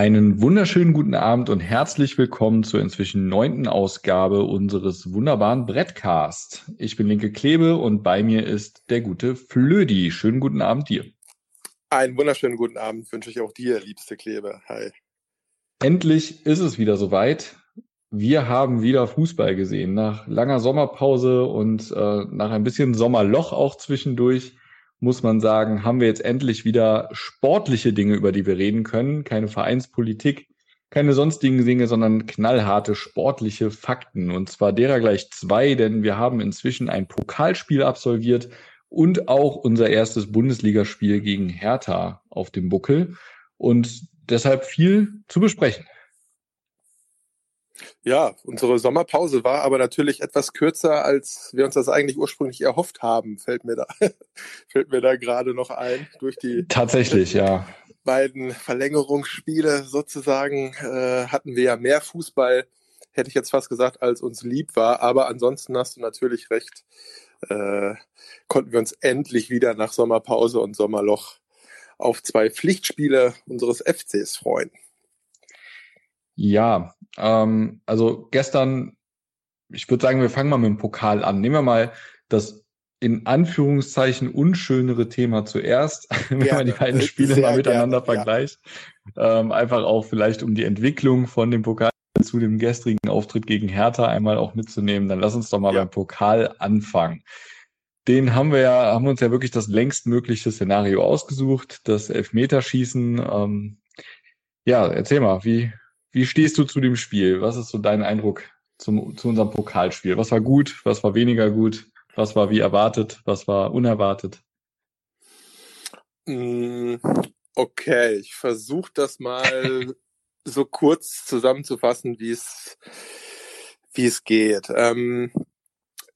Einen wunderschönen guten Abend und herzlich willkommen zur inzwischen neunten Ausgabe unseres wunderbaren Brettcast. Ich bin Linke Klebe und bei mir ist der gute Flödi. Schönen guten Abend dir. Einen wunderschönen guten Abend wünsche ich auch dir, liebste Klebe. Hi. Endlich ist es wieder soweit. Wir haben wieder Fußball gesehen. Nach langer Sommerpause und äh, nach ein bisschen Sommerloch auch zwischendurch muss man sagen, haben wir jetzt endlich wieder sportliche Dinge, über die wir reden können. Keine Vereinspolitik, keine sonstigen Dinge, sondern knallharte sportliche Fakten. Und zwar derer gleich zwei, denn wir haben inzwischen ein Pokalspiel absolviert und auch unser erstes Bundesligaspiel gegen Hertha auf dem Buckel. Und deshalb viel zu besprechen. Ja, unsere Sommerpause war aber natürlich etwas kürzer, als wir uns das eigentlich ursprünglich erhofft haben, fällt mir da, fällt mir da gerade noch ein, durch die tatsächlich, ja. beiden Verlängerungsspiele sozusagen äh, hatten wir ja mehr Fußball, hätte ich jetzt fast gesagt, als uns lieb war. Aber ansonsten hast du natürlich recht, äh, konnten wir uns endlich wieder nach Sommerpause und Sommerloch auf zwei Pflichtspiele unseres FCs freuen. Ja, ähm, also gestern, ich würde sagen, wir fangen mal mit dem Pokal an. Nehmen wir mal das in Anführungszeichen unschönere Thema zuerst, wenn man die beiden Spiele mal miteinander gerne, vergleicht. Ja. Ähm, einfach auch vielleicht um die Entwicklung von dem Pokal zu dem gestrigen Auftritt gegen Hertha einmal auch mitzunehmen. Dann lass uns doch mal ja. beim Pokal anfangen. Den haben wir ja, haben uns ja wirklich das längstmögliche Szenario ausgesucht, das Elfmeterschießen. Ähm, ja, erzähl mal, wie, wie stehst du zu dem Spiel? Was ist so dein Eindruck zum, zu unserem Pokalspiel? Was war gut? Was war weniger gut? Was war wie erwartet? Was war unerwartet? Mm, okay, ich versuche das mal so kurz zusammenzufassen, wie es wie es geht. Ähm,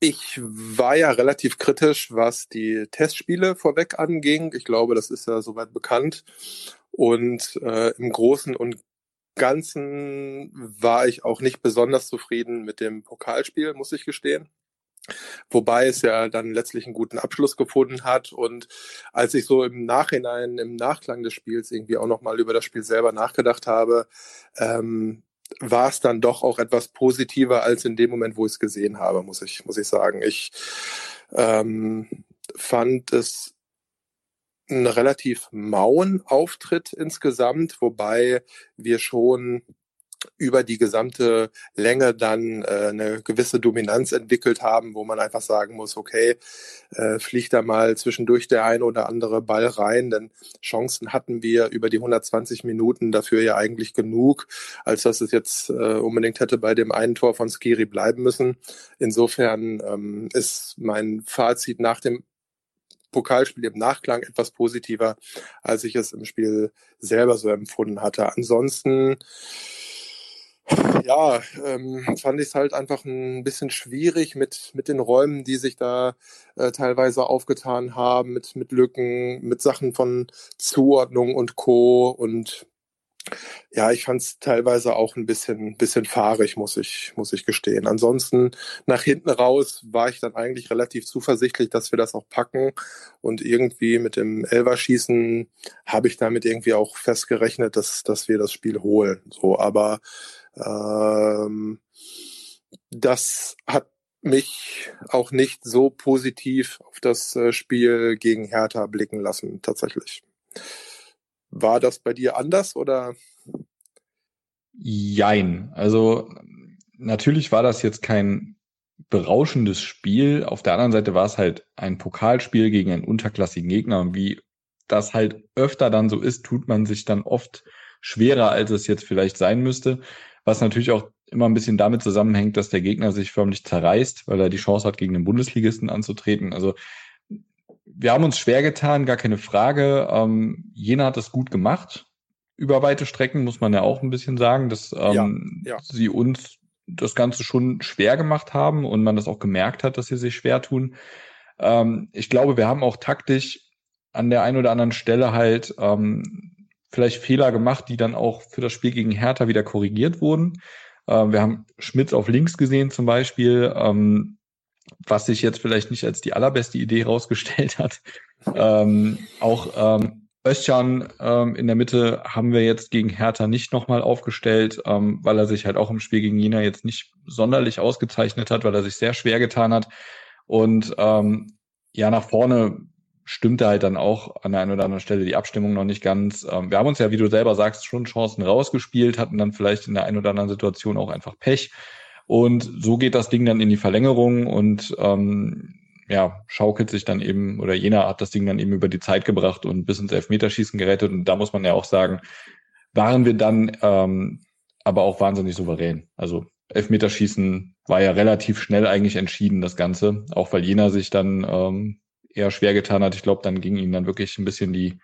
ich war ja relativ kritisch, was die Testspiele vorweg anging. Ich glaube, das ist ja soweit bekannt. Und äh, im Großen und Ganzen war ich auch nicht besonders zufrieden mit dem Pokalspiel, muss ich gestehen. Wobei es ja dann letztlich einen guten Abschluss gefunden hat. Und als ich so im Nachhinein, im Nachklang des Spiels irgendwie auch nochmal über das Spiel selber nachgedacht habe, ähm, war es dann doch auch etwas positiver als in dem Moment, wo ich es gesehen habe, muss ich, muss ich sagen. Ich ähm, fand es einen relativ mauen Auftritt insgesamt, wobei wir schon über die gesamte Länge dann äh, eine gewisse Dominanz entwickelt haben, wo man einfach sagen muss, okay, äh, fliegt da mal zwischendurch der ein oder andere Ball rein, denn Chancen hatten wir über die 120 Minuten dafür ja eigentlich genug, als dass es jetzt äh, unbedingt hätte bei dem einen Tor von Skiri bleiben müssen. Insofern ähm, ist mein Fazit nach dem Pokalspiel im Nachklang etwas positiver, als ich es im Spiel selber so empfunden hatte. Ansonsten ja, ähm, fand ich es halt einfach ein bisschen schwierig mit, mit den Räumen, die sich da äh, teilweise aufgetan haben, mit, mit Lücken, mit Sachen von Zuordnung und Co. Und ja, ich fand es teilweise auch ein bisschen, bisschen fahrig, muss ich, muss ich gestehen. Ansonsten nach hinten raus war ich dann eigentlich relativ zuversichtlich, dass wir das auch packen. Und irgendwie mit dem Elverschießen habe ich damit irgendwie auch festgerechnet, dass, dass wir das Spiel holen. So, aber ähm, das hat mich auch nicht so positiv auf das äh, Spiel gegen Hertha blicken lassen, tatsächlich. War das bei dir anders oder? Jein. Also natürlich war das jetzt kein berauschendes Spiel. Auf der anderen Seite war es halt ein Pokalspiel gegen einen unterklassigen Gegner. Und wie das halt öfter dann so ist, tut man sich dann oft schwerer, als es jetzt vielleicht sein müsste. Was natürlich auch immer ein bisschen damit zusammenhängt, dass der Gegner sich förmlich zerreißt, weil er die Chance hat, gegen den Bundesligisten anzutreten. Also wir haben uns schwer getan, gar keine Frage. Ähm, Jena hat es gut gemacht. Über weite Strecken muss man ja auch ein bisschen sagen, dass ähm, ja, ja. sie uns das Ganze schon schwer gemacht haben und man das auch gemerkt hat, dass sie sich schwer tun. Ähm, ich glaube, wir haben auch taktisch an der einen oder anderen Stelle halt ähm, vielleicht Fehler gemacht, die dann auch für das Spiel gegen Hertha wieder korrigiert wurden. Ähm, wir haben Schmitz auf links gesehen zum Beispiel. Ähm, was sich jetzt vielleicht nicht als die allerbeste Idee rausgestellt hat. ähm, auch ähm, Özcan ähm, in der Mitte haben wir jetzt gegen Hertha nicht nochmal aufgestellt, ähm, weil er sich halt auch im Spiel gegen Jena jetzt nicht sonderlich ausgezeichnet hat, weil er sich sehr schwer getan hat. Und ähm, ja, nach vorne stimmte halt dann auch an der einen oder anderen Stelle die Abstimmung noch nicht ganz. Ähm, wir haben uns ja, wie du selber sagst, schon Chancen rausgespielt, hatten dann vielleicht in der einen oder anderen Situation auch einfach Pech. Und so geht das Ding dann in die Verlängerung und ähm, ja, schaukelt sich dann eben, oder Jena hat das Ding dann eben über die Zeit gebracht und bis ins Elfmeterschießen gerettet. Und da muss man ja auch sagen, waren wir dann ähm, aber auch wahnsinnig souverän. Also Elfmeterschießen war ja relativ schnell eigentlich entschieden, das Ganze, auch weil Jena sich dann ähm, eher schwer getan hat. Ich glaube, dann ging ihnen dann wirklich ein bisschen die,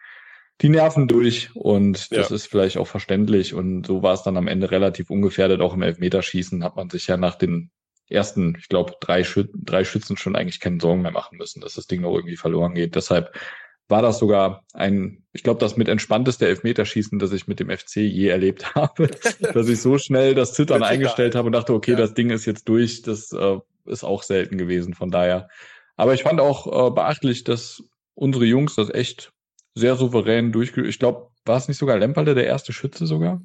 die Nerven durch und das ja. ist vielleicht auch verständlich. Und so war es dann am Ende relativ ungefährdet. Auch im Elfmeterschießen hat man sich ja nach den ersten, ich glaube, drei, Schü drei Schützen schon eigentlich keine Sorgen mehr machen müssen, dass das Ding noch irgendwie verloren geht. Deshalb war das sogar ein, ich glaube, das mit entspannteste Elfmeterschießen, das ich mit dem FC je erlebt habe, dass ich so schnell das Zittern eingestellt habe und dachte, okay, ja. das Ding ist jetzt durch. Das äh, ist auch selten gewesen. Von daher aber ich fand auch äh, beachtlich, dass unsere Jungs das echt sehr souverän durchge... Ich glaube, war es nicht sogar Lemperle der erste Schütze sogar?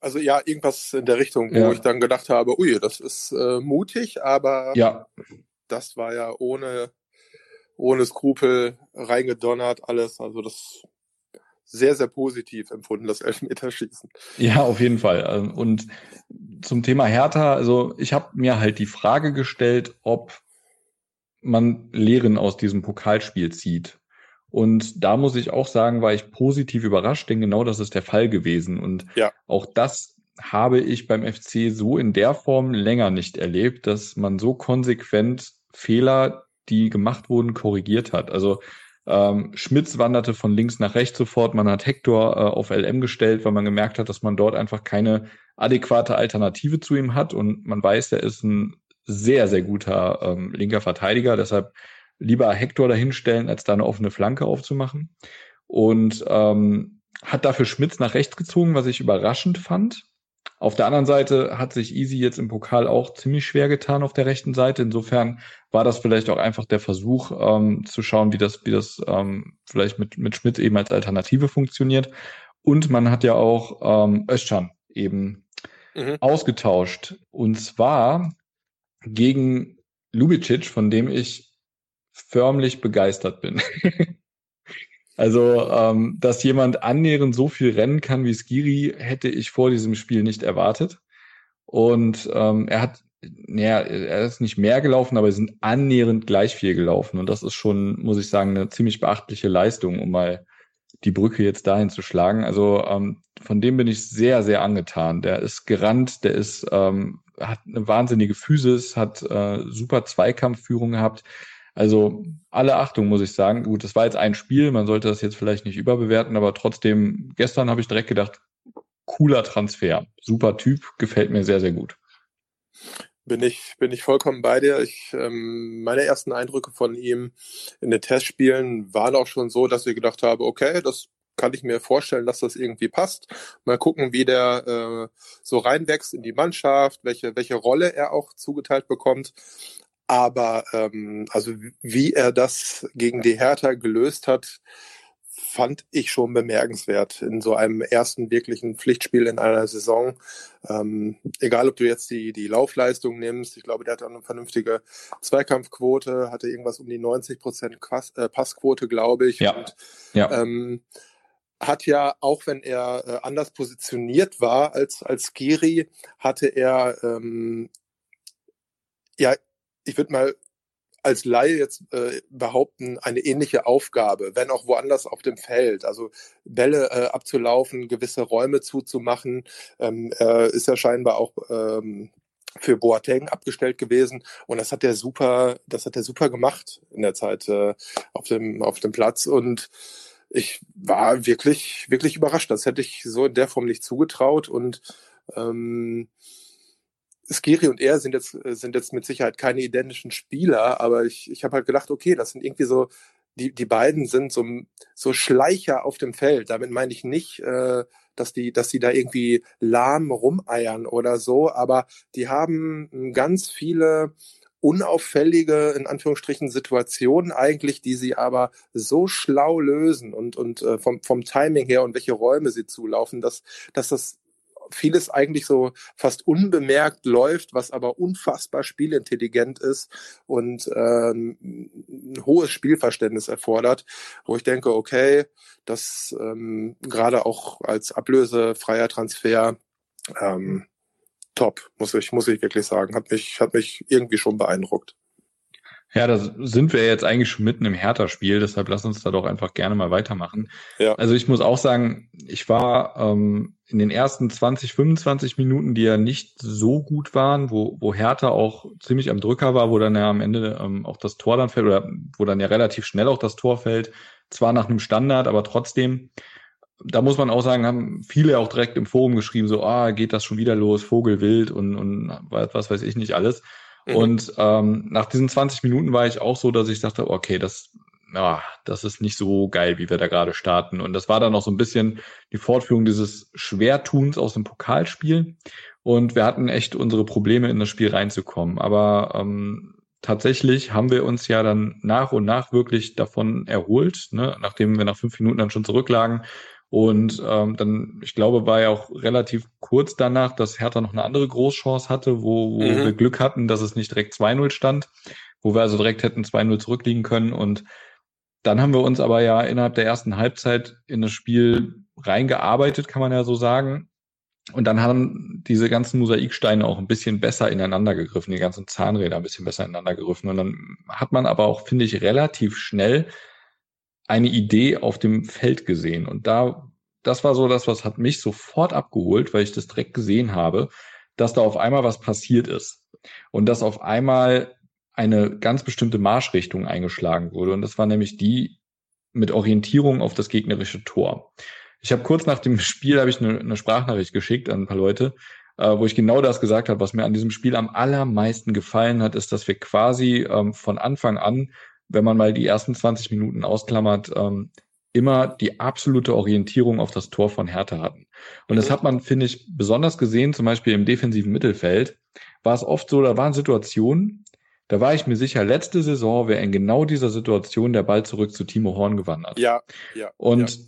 Also ja, irgendwas in der Richtung, wo ja. ich dann gedacht habe, ui, das ist äh, mutig, aber ja. das war ja ohne, ohne Skrupel reingedonnert alles. Also das sehr, sehr positiv empfunden, das Elfmeterschießen. Ja, auf jeden Fall. Ähm, und zum Thema Hertha, also ich habe mir halt die Frage gestellt, ob man Lehren aus diesem Pokalspiel zieht. Und da muss ich auch sagen, war ich positiv überrascht, denn genau das ist der Fall gewesen. Und ja. auch das habe ich beim FC so in der Form länger nicht erlebt, dass man so konsequent Fehler, die gemacht wurden, korrigiert hat. Also ähm, Schmitz wanderte von links nach rechts sofort. Man hat Hector äh, auf LM gestellt, weil man gemerkt hat, dass man dort einfach keine adäquate Alternative zu ihm hat. Und man weiß, er ist ein sehr, sehr guter ähm, linker Verteidiger. Deshalb lieber Hector dahinstellen, als da eine offene Flanke aufzumachen. Und ähm, hat dafür Schmitz nach rechts gezogen, was ich überraschend fand. Auf der anderen Seite hat sich Easy jetzt im Pokal auch ziemlich schwer getan auf der rechten Seite. Insofern war das vielleicht auch einfach der Versuch, ähm, zu schauen, wie das, wie das ähm, vielleicht mit, mit Schmidt eben als Alternative funktioniert. Und man hat ja auch ähm, Özcan eben mhm. ausgetauscht. Und zwar gegen Lubicic, von dem ich förmlich begeistert bin. also, ähm, dass jemand annähernd so viel rennen kann wie Skiri, hätte ich vor diesem Spiel nicht erwartet. Und ähm, er hat, naja, er ist nicht mehr gelaufen, aber er sind annähernd gleich viel gelaufen. Und das ist schon, muss ich sagen, eine ziemlich beachtliche Leistung, um mal die Brücke jetzt dahin zu schlagen. Also ähm, von dem bin ich sehr, sehr angetan. Der ist gerannt, der ist ähm, hat eine wahnsinnige Physis, hat äh, super Zweikampfführung gehabt. Also alle Achtung, muss ich sagen. Gut, das war jetzt ein Spiel, man sollte das jetzt vielleicht nicht überbewerten, aber trotzdem, gestern habe ich direkt gedacht, cooler Transfer. Super Typ, gefällt mir sehr, sehr gut. Bin ich, bin ich vollkommen bei dir. Ich, ähm, meine ersten Eindrücke von ihm in den Testspielen waren auch schon so, dass ich gedacht habe, okay, das kann ich mir vorstellen, dass das irgendwie passt. Mal gucken, wie der äh, so reinwächst in die Mannschaft, welche, welche Rolle er auch zugeteilt bekommt. Aber ähm, also wie er das gegen die Hertha gelöst hat, fand ich schon bemerkenswert in so einem ersten wirklichen Pflichtspiel in einer Saison. Ähm, egal, ob du jetzt die, die Laufleistung nimmst, ich glaube, der hat eine vernünftige Zweikampfquote, hatte irgendwas um die 90 Prozent äh, Passquote, glaube ich. Ja. Und, ja. Ähm, hat ja, auch wenn er äh, anders positioniert war als, als Giri, hatte er, ähm, ja, ich würde mal als Laie jetzt äh, behaupten, eine ähnliche Aufgabe, wenn auch woanders auf dem Feld. Also Bälle äh, abzulaufen, gewisse Räume zuzumachen, ähm, äh, ist ja scheinbar auch ähm, für Boateng abgestellt gewesen und das hat er super, das hat er super gemacht in der Zeit äh, auf dem auf dem Platz und ich war wirklich, wirklich überrascht. Das hätte ich so in der Form nicht zugetraut. Und ähm, Skiri und er sind jetzt, sind jetzt mit Sicherheit keine identischen Spieler, aber ich, ich habe halt gedacht, okay, das sind irgendwie so, die, die beiden sind so, so Schleicher auf dem Feld. Damit meine ich nicht, äh, dass die, dass die da irgendwie lahm rumeiern oder so, aber die haben ganz viele unauffällige, in Anführungsstrichen, Situationen eigentlich, die sie aber so schlau lösen und, und äh, vom, vom Timing her und welche Räume sie zulaufen, dass, dass das vieles eigentlich so fast unbemerkt läuft, was aber unfassbar spielintelligent ist und ähm, ein hohes Spielverständnis erfordert, wo ich denke, okay, das ähm, gerade auch als ablösefreier Transfer ähm, top, muss ich, muss ich wirklich sagen. Hat mich, hat mich irgendwie schon beeindruckt. Ja, da sind wir jetzt eigentlich schon mitten im Hertha-Spiel, deshalb lass uns da doch einfach gerne mal weitermachen. Ja. Also ich muss auch sagen, ich war ähm, in den ersten 20, 25 Minuten, die ja nicht so gut waren, wo, wo Hertha auch ziemlich am Drücker war, wo dann ja am Ende ähm, auch das Tor dann fällt, oder wo dann ja relativ schnell auch das Tor fällt, zwar nach einem Standard, aber trotzdem, da muss man auch sagen, haben viele auch direkt im Forum geschrieben, so, ah, geht das schon wieder los, Vogelwild und, und was weiß ich nicht alles. Mhm. Und ähm, nach diesen 20 Minuten war ich auch so, dass ich dachte, okay, das, ja, das ist nicht so geil, wie wir da gerade starten. Und das war dann auch so ein bisschen die Fortführung dieses Schwertuns aus dem Pokalspiel. Und wir hatten echt unsere Probleme, in das Spiel reinzukommen. Aber ähm, tatsächlich haben wir uns ja dann nach und nach wirklich davon erholt, ne? nachdem wir nach fünf Minuten dann schon zurücklagen, und ähm, dann, ich glaube, war ja auch relativ kurz danach, dass Hertha noch eine andere Großchance hatte, wo, wo mhm. wir Glück hatten, dass es nicht direkt 2-0 stand, wo wir also direkt hätten 2-0 zurückliegen können. Und dann haben wir uns aber ja innerhalb der ersten Halbzeit in das Spiel reingearbeitet, kann man ja so sagen. Und dann haben diese ganzen Mosaiksteine auch ein bisschen besser ineinander gegriffen, die ganzen Zahnräder ein bisschen besser ineinander gegriffen. Und dann hat man aber auch, finde ich, relativ schnell eine Idee auf dem Feld gesehen. Und da, das war so das, was hat mich sofort abgeholt, weil ich das direkt gesehen habe, dass da auf einmal was passiert ist. Und dass auf einmal eine ganz bestimmte Marschrichtung eingeschlagen wurde. Und das war nämlich die mit Orientierung auf das gegnerische Tor. Ich habe kurz nach dem Spiel habe ich eine, eine, Sprachnachricht geschickt an ein paar Leute, äh, wo ich genau das gesagt habe, was mir an diesem Spiel am allermeisten gefallen hat, ist, dass wir quasi ähm, von Anfang an wenn man mal die ersten 20 Minuten ausklammert, ähm, immer die absolute Orientierung auf das Tor von Hertha hatten. Und das mhm. hat man, finde ich, besonders gesehen, zum Beispiel im defensiven Mittelfeld, war es oft so, da waren Situationen, da war ich mir sicher, letzte Saison wäre in genau dieser Situation der Ball zurück zu Timo Horn gewandert. Ja, ja. Und ja.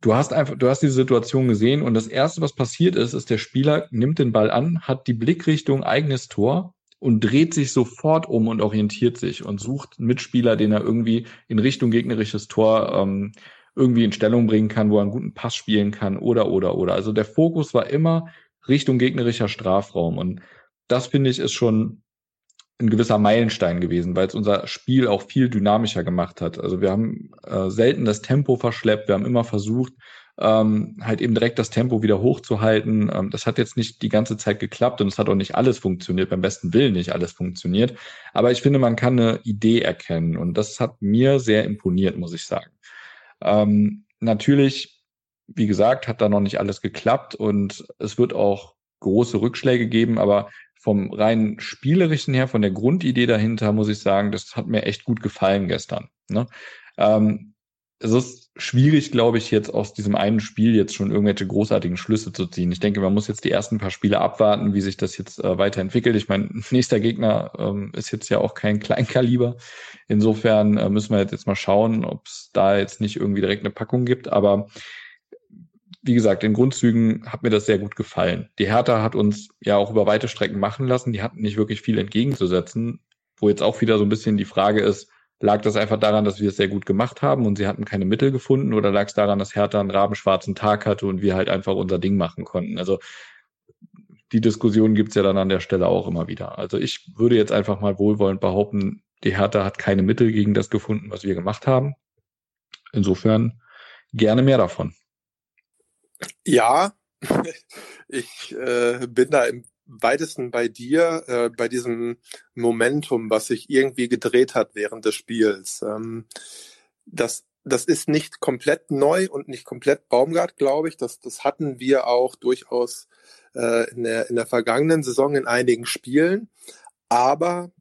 du hast einfach, du hast diese Situation gesehen und das erste, was passiert ist, ist der Spieler nimmt den Ball an, hat die Blickrichtung eigenes Tor und dreht sich sofort um und orientiert sich und sucht einen Mitspieler, den er irgendwie in Richtung gegnerisches Tor ähm, irgendwie in Stellung bringen kann, wo er einen guten Pass spielen kann oder oder oder. Also der Fokus war immer Richtung gegnerischer Strafraum und das finde ich ist schon ein gewisser Meilenstein gewesen, weil es unser Spiel auch viel dynamischer gemacht hat. Also wir haben äh, selten das Tempo verschleppt, wir haben immer versucht, ähm, halt eben direkt das Tempo wieder hochzuhalten. Ähm, das hat jetzt nicht die ganze Zeit geklappt und es hat auch nicht alles funktioniert, beim besten Willen nicht alles funktioniert. Aber ich finde, man kann eine Idee erkennen und das hat mir sehr imponiert, muss ich sagen. Ähm, natürlich, wie gesagt, hat da noch nicht alles geklappt und es wird auch große Rückschläge geben, aber vom rein spielerischen her, von der Grundidee dahinter, muss ich sagen, das hat mir echt gut gefallen gestern. Ne? Ähm, es ist schwierig, glaube ich, jetzt aus diesem einen Spiel jetzt schon irgendwelche großartigen Schlüsse zu ziehen. Ich denke, man muss jetzt die ersten paar Spiele abwarten, wie sich das jetzt äh, weiterentwickelt. Ich meine, nächster Gegner ähm, ist jetzt ja auch kein Kleinkaliber. Insofern äh, müssen wir jetzt mal schauen, ob es da jetzt nicht irgendwie direkt eine Packung gibt. Aber wie gesagt, in Grundzügen hat mir das sehr gut gefallen. Die Hertha hat uns ja auch über weite Strecken machen lassen. Die hatten nicht wirklich viel entgegenzusetzen, wo jetzt auch wieder so ein bisschen die Frage ist, Lag das einfach daran, dass wir es sehr gut gemacht haben und sie hatten keine Mittel gefunden oder lag es daran, dass Hertha einen rabenschwarzen Tag hatte und wir halt einfach unser Ding machen konnten? Also die Diskussion gibt's ja dann an der Stelle auch immer wieder. Also ich würde jetzt einfach mal wohlwollend behaupten, die Hertha hat keine Mittel gegen das gefunden, was wir gemacht haben. Insofern gerne mehr davon. Ja, ich äh, bin da im weitesten bei dir, äh, bei diesem Momentum, was sich irgendwie gedreht hat während des Spiels. Ähm, das, das ist nicht komplett neu und nicht komplett Baumgart, glaube ich. Das, das hatten wir auch durchaus äh, in, der, in der vergangenen Saison in einigen Spielen. Aber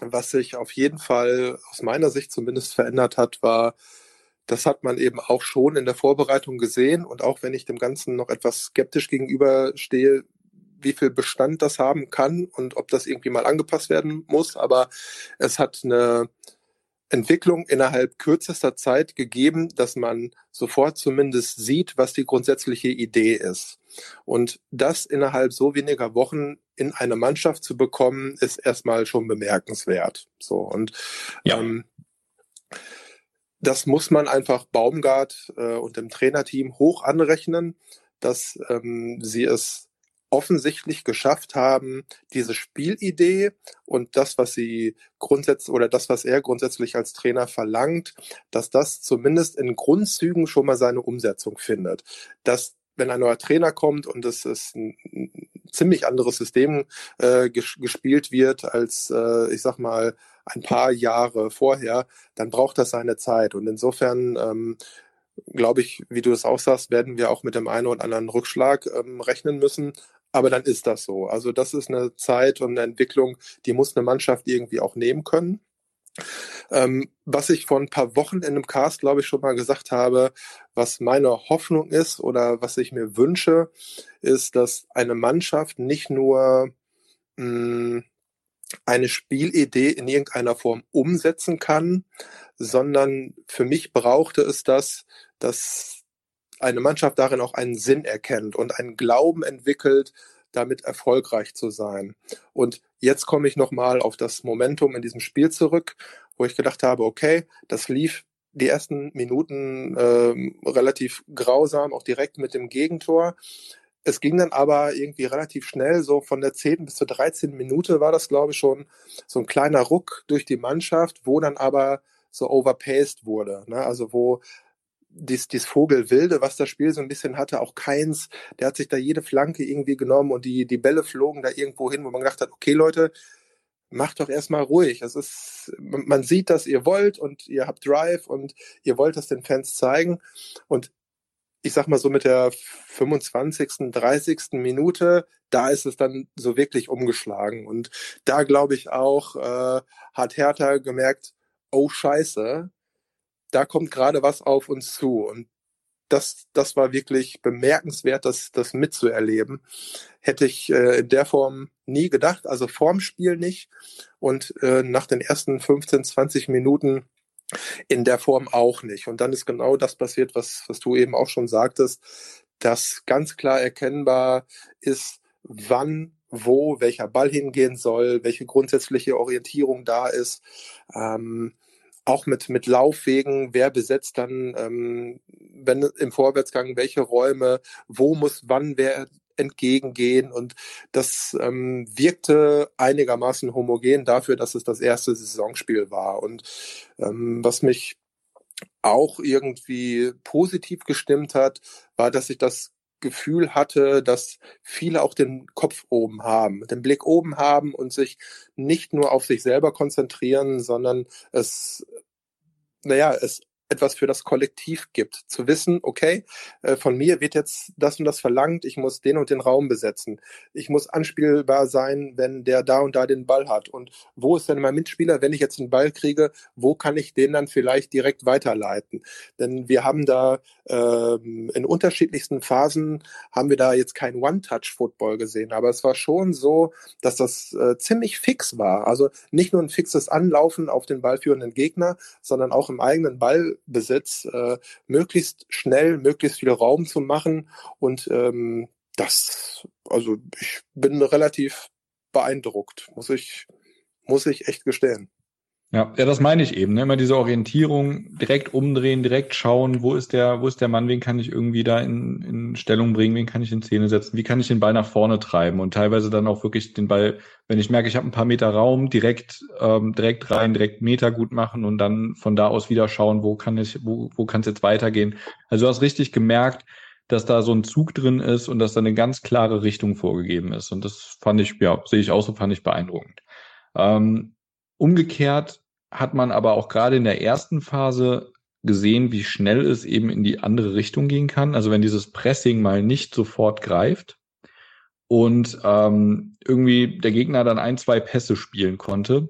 was sich auf jeden Fall aus meiner Sicht zumindest verändert hat, war, das hat man eben auch schon in der Vorbereitung gesehen. Und auch wenn ich dem Ganzen noch etwas skeptisch gegenüberstehe, wie viel Bestand das haben kann und ob das irgendwie mal angepasst werden muss, aber es hat eine Entwicklung innerhalb kürzester Zeit gegeben, dass man sofort zumindest sieht, was die grundsätzliche Idee ist. Und das innerhalb so weniger Wochen in eine Mannschaft zu bekommen, ist erstmal schon bemerkenswert. So und ja. ähm, das muss man einfach Baumgart äh, und dem Trainerteam hoch anrechnen, dass ähm, sie es offensichtlich geschafft haben, diese Spielidee und das, was sie grundsätzlich oder das, was er grundsätzlich als Trainer verlangt, dass das zumindest in Grundzügen schon mal seine Umsetzung findet. Dass wenn ein neuer Trainer kommt und es ist ein, ziemlich anderes System äh, ges gespielt wird als, äh, ich sag mal, ein paar Jahre vorher, dann braucht das seine Zeit. Und insofern ähm, glaube ich, wie du es auch sagst, werden wir auch mit dem einen oder anderen Rückschlag ähm, rechnen müssen. Aber dann ist das so. Also das ist eine Zeit und eine Entwicklung, die muss eine Mannschaft irgendwie auch nehmen können. Ähm, was ich vor ein paar Wochen in einem Cast, glaube ich, schon mal gesagt habe, was meine Hoffnung ist oder was ich mir wünsche, ist, dass eine Mannschaft nicht nur mh, hm, eine Spielidee in irgendeiner Form umsetzen kann, sondern für mich brauchte es das, dass eine Mannschaft darin auch einen Sinn erkennt und einen Glauben entwickelt, damit erfolgreich zu sein. Und jetzt komme ich nochmal auf das Momentum in diesem Spiel zurück, wo ich gedacht habe, okay, das lief die ersten Minuten ähm, relativ grausam, auch direkt mit dem Gegentor. Es ging dann aber irgendwie relativ schnell, so von der 10. bis zur 13. Minute war das, glaube ich, schon so ein kleiner Ruck durch die Mannschaft, wo dann aber so overpaced wurde. Ne? Also wo dies, dies Vogelwilde, was das Spiel so ein bisschen hatte, auch keins, der hat sich da jede Flanke irgendwie genommen und die, die Bälle flogen da irgendwo hin, wo man gedacht hat, okay Leute, macht doch erstmal ruhig. Es ist, man sieht, dass ihr wollt und ihr habt Drive und ihr wollt das den Fans zeigen. Und ich sag mal so mit der 25., 30. Minute, da ist es dann so wirklich umgeschlagen. Und da glaube ich auch, äh, hat Hertha gemerkt, oh Scheiße, da kommt gerade was auf uns zu. Und das, das war wirklich bemerkenswert, das, das mitzuerleben. Hätte ich äh, in der Form nie gedacht, also vorm Spiel nicht. Und äh, nach den ersten 15, 20 Minuten in der Form auch nicht. Und dann ist genau das passiert, was, was du eben auch schon sagtest, dass ganz klar erkennbar ist, wann wo welcher Ball hingehen soll, welche grundsätzliche Orientierung da ist. Ähm, auch mit, mit Laufwegen, wer besetzt dann, ähm, wenn im Vorwärtsgang, welche Räume, wo muss wann wer entgegengehen? Und das ähm, wirkte einigermaßen homogen dafür, dass es das erste Saisonspiel war. Und ähm, was mich auch irgendwie positiv gestimmt hat, war, dass ich das Gefühl hatte, dass viele auch den Kopf oben haben, den Blick oben haben und sich nicht nur auf sich selber konzentrieren, sondern es, naja, es etwas für das Kollektiv gibt. Zu wissen, okay, äh, von mir wird jetzt das und das verlangt, ich muss den und den Raum besetzen. Ich muss anspielbar sein, wenn der da und da den Ball hat. Und wo ist denn mein Mitspieler, wenn ich jetzt einen Ball kriege, wo kann ich den dann vielleicht direkt weiterleiten? Denn wir haben da ähm, in unterschiedlichsten Phasen haben wir da jetzt kein One-Touch-Football gesehen, aber es war schon so, dass das äh, ziemlich fix war. Also nicht nur ein fixes Anlaufen auf den ballführenden Gegner, sondern auch im eigenen Ball Besitz äh, möglichst schnell, möglichst viel Raum zu machen. Und ähm, das, also ich bin relativ beeindruckt, muss ich, muss ich echt gestehen. Ja, ja, das meine ich eben. Ne? Immer diese Orientierung, direkt umdrehen, direkt schauen, wo ist der, wo ist der Mann, wen kann ich irgendwie da in, in Stellung bringen, wen kann ich in Szene setzen, wie kann ich den Ball nach vorne treiben und teilweise dann auch wirklich den Ball, wenn ich merke, ich habe ein paar Meter Raum, direkt, ähm, direkt rein, direkt Meter gut machen und dann von da aus wieder schauen, wo kann ich, wo, wo kann es jetzt weitergehen. Also du hast richtig gemerkt, dass da so ein Zug drin ist und dass da eine ganz klare Richtung vorgegeben ist. Und das fand ich, ja, sehe ich auch so, fand ich beeindruckend. Ähm, umgekehrt hat man aber auch gerade in der ersten Phase gesehen, wie schnell es eben in die andere Richtung gehen kann. Also wenn dieses Pressing mal nicht sofort greift und ähm, irgendwie der Gegner dann ein, zwei Pässe spielen konnte,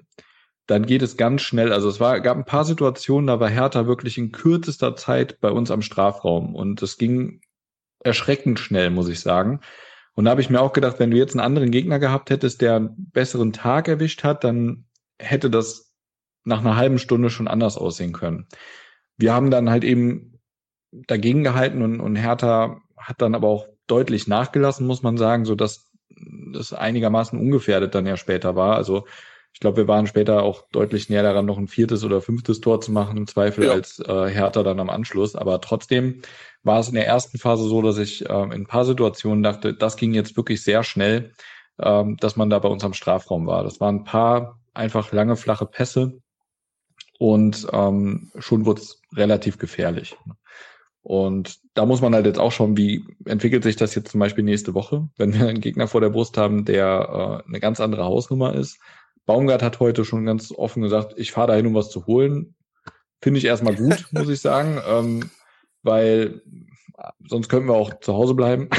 dann geht es ganz schnell. Also es war, gab ein paar Situationen, da war Hertha wirklich in kürzester Zeit bei uns am Strafraum und es ging erschreckend schnell, muss ich sagen. Und da habe ich mir auch gedacht, wenn du jetzt einen anderen Gegner gehabt hättest, der einen besseren Tag erwischt hat, dann hätte das nach einer halben Stunde schon anders aussehen können. Wir haben dann halt eben dagegen gehalten und, und Hertha hat dann aber auch deutlich nachgelassen, muss man sagen, so dass das einigermaßen ungefährdet dann ja später war. Also ich glaube, wir waren später auch deutlich näher daran, noch ein viertes oder fünftes Tor zu machen, im Zweifel ja. als äh, Hertha dann am Anschluss. Aber trotzdem war es in der ersten Phase so, dass ich ähm, in ein paar Situationen dachte, das ging jetzt wirklich sehr schnell, ähm, dass man da bei uns am Strafraum war. Das waren ein paar einfach lange, flache Pässe und ähm, schon wurde es relativ gefährlich. Und da muss man halt jetzt auch schauen, wie entwickelt sich das jetzt zum Beispiel nächste Woche, wenn wir einen Gegner vor der Brust haben, der äh, eine ganz andere Hausnummer ist. Baumgart hat heute schon ganz offen gesagt, ich fahre dahin, um was zu holen. Finde ich erstmal gut, muss ich sagen, ähm, weil sonst könnten wir auch zu Hause bleiben.